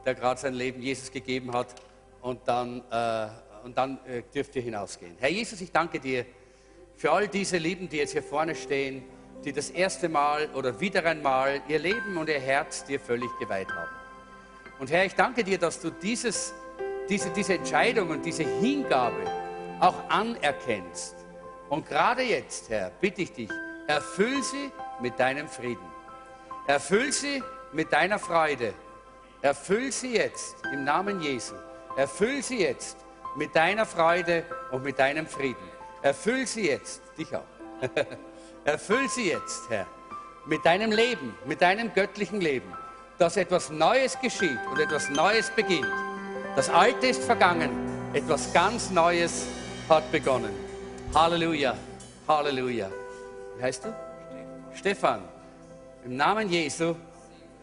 der gerade sein Leben Jesus gegeben hat. Und dann, äh, und dann äh, dürft ihr hinausgehen. Herr Jesus, ich danke dir für all diese Lieben, die jetzt hier vorne stehen, die das erste Mal oder wieder einmal ihr Leben und ihr Herz dir völlig geweiht haben. Und Herr, ich danke dir, dass du dieses, diese, diese Entscheidung und diese Hingabe auch anerkennst und gerade jetzt, Herr, bitte ich dich, erfüll sie mit deinem Frieden. Erfüll sie mit deiner Freude. Erfüll sie jetzt im Namen Jesu. Erfüll sie jetzt mit deiner Freude und mit deinem Frieden. Erfüll sie jetzt, dich auch. Erfüll sie jetzt, Herr, mit deinem Leben, mit deinem göttlichen Leben, dass etwas Neues geschieht und etwas Neues beginnt. Das Alte ist vergangen, etwas ganz Neues hat begonnen. Halleluja, Halleluja. Wie heißt du? Stefan. Im Namen Jesu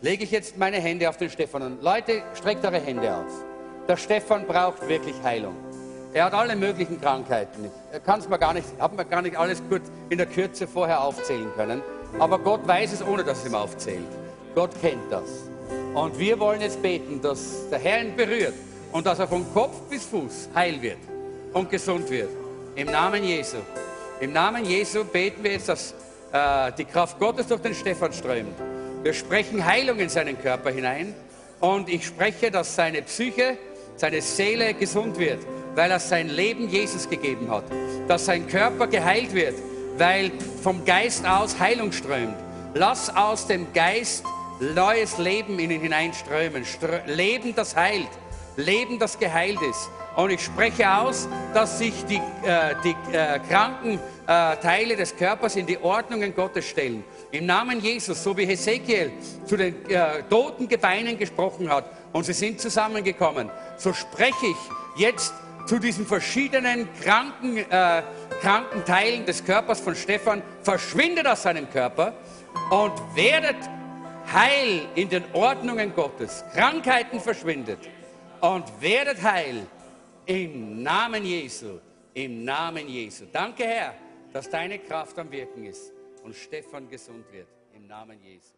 lege ich jetzt meine Hände auf den Stefan. Und Leute, streckt eure Hände aus. Der Stefan braucht wirklich Heilung. Er hat alle möglichen Krankheiten. Er kann es mir gar nicht, hat mir gar nicht alles gut in der Kürze vorher aufzählen können. Aber Gott weiß es, ohne dass er ihm aufzählt. Gott kennt das. Und wir wollen jetzt beten, dass der Herr ihn berührt und dass er von Kopf bis Fuß heil wird und gesund wird. Im Namen Jesu. Im Namen Jesu beten wir jetzt, dass äh, die Kraft Gottes durch den Stefan strömt. Wir sprechen Heilung in seinen Körper hinein und ich spreche, dass seine Psyche, seine Seele gesund wird, weil er sein Leben Jesus gegeben hat. Dass sein Körper geheilt wird, weil vom Geist aus Heilung strömt. Lass aus dem Geist neues Leben in ihn hineinströmen. Strö Leben, das heilt. Leben, das geheilt ist. Und ich spreche aus, dass sich die, äh, die äh, kranken äh, Teile des Körpers in die Ordnungen Gottes stellen. Im Namen Jesus, so wie Hesekiel zu den äh, toten Gebeinen gesprochen hat und sie sind zusammengekommen, so spreche ich jetzt zu diesen verschiedenen kranken, äh, kranken Teilen des Körpers von Stefan, verschwindet aus seinem Körper und werdet heil in den Ordnungen Gottes. Krankheiten verschwindet und werdet heil im Namen Jesu. Im Namen Jesu. Danke, Herr, dass deine Kraft am Wirken ist und Stefan gesund wird. Im Namen Jesu.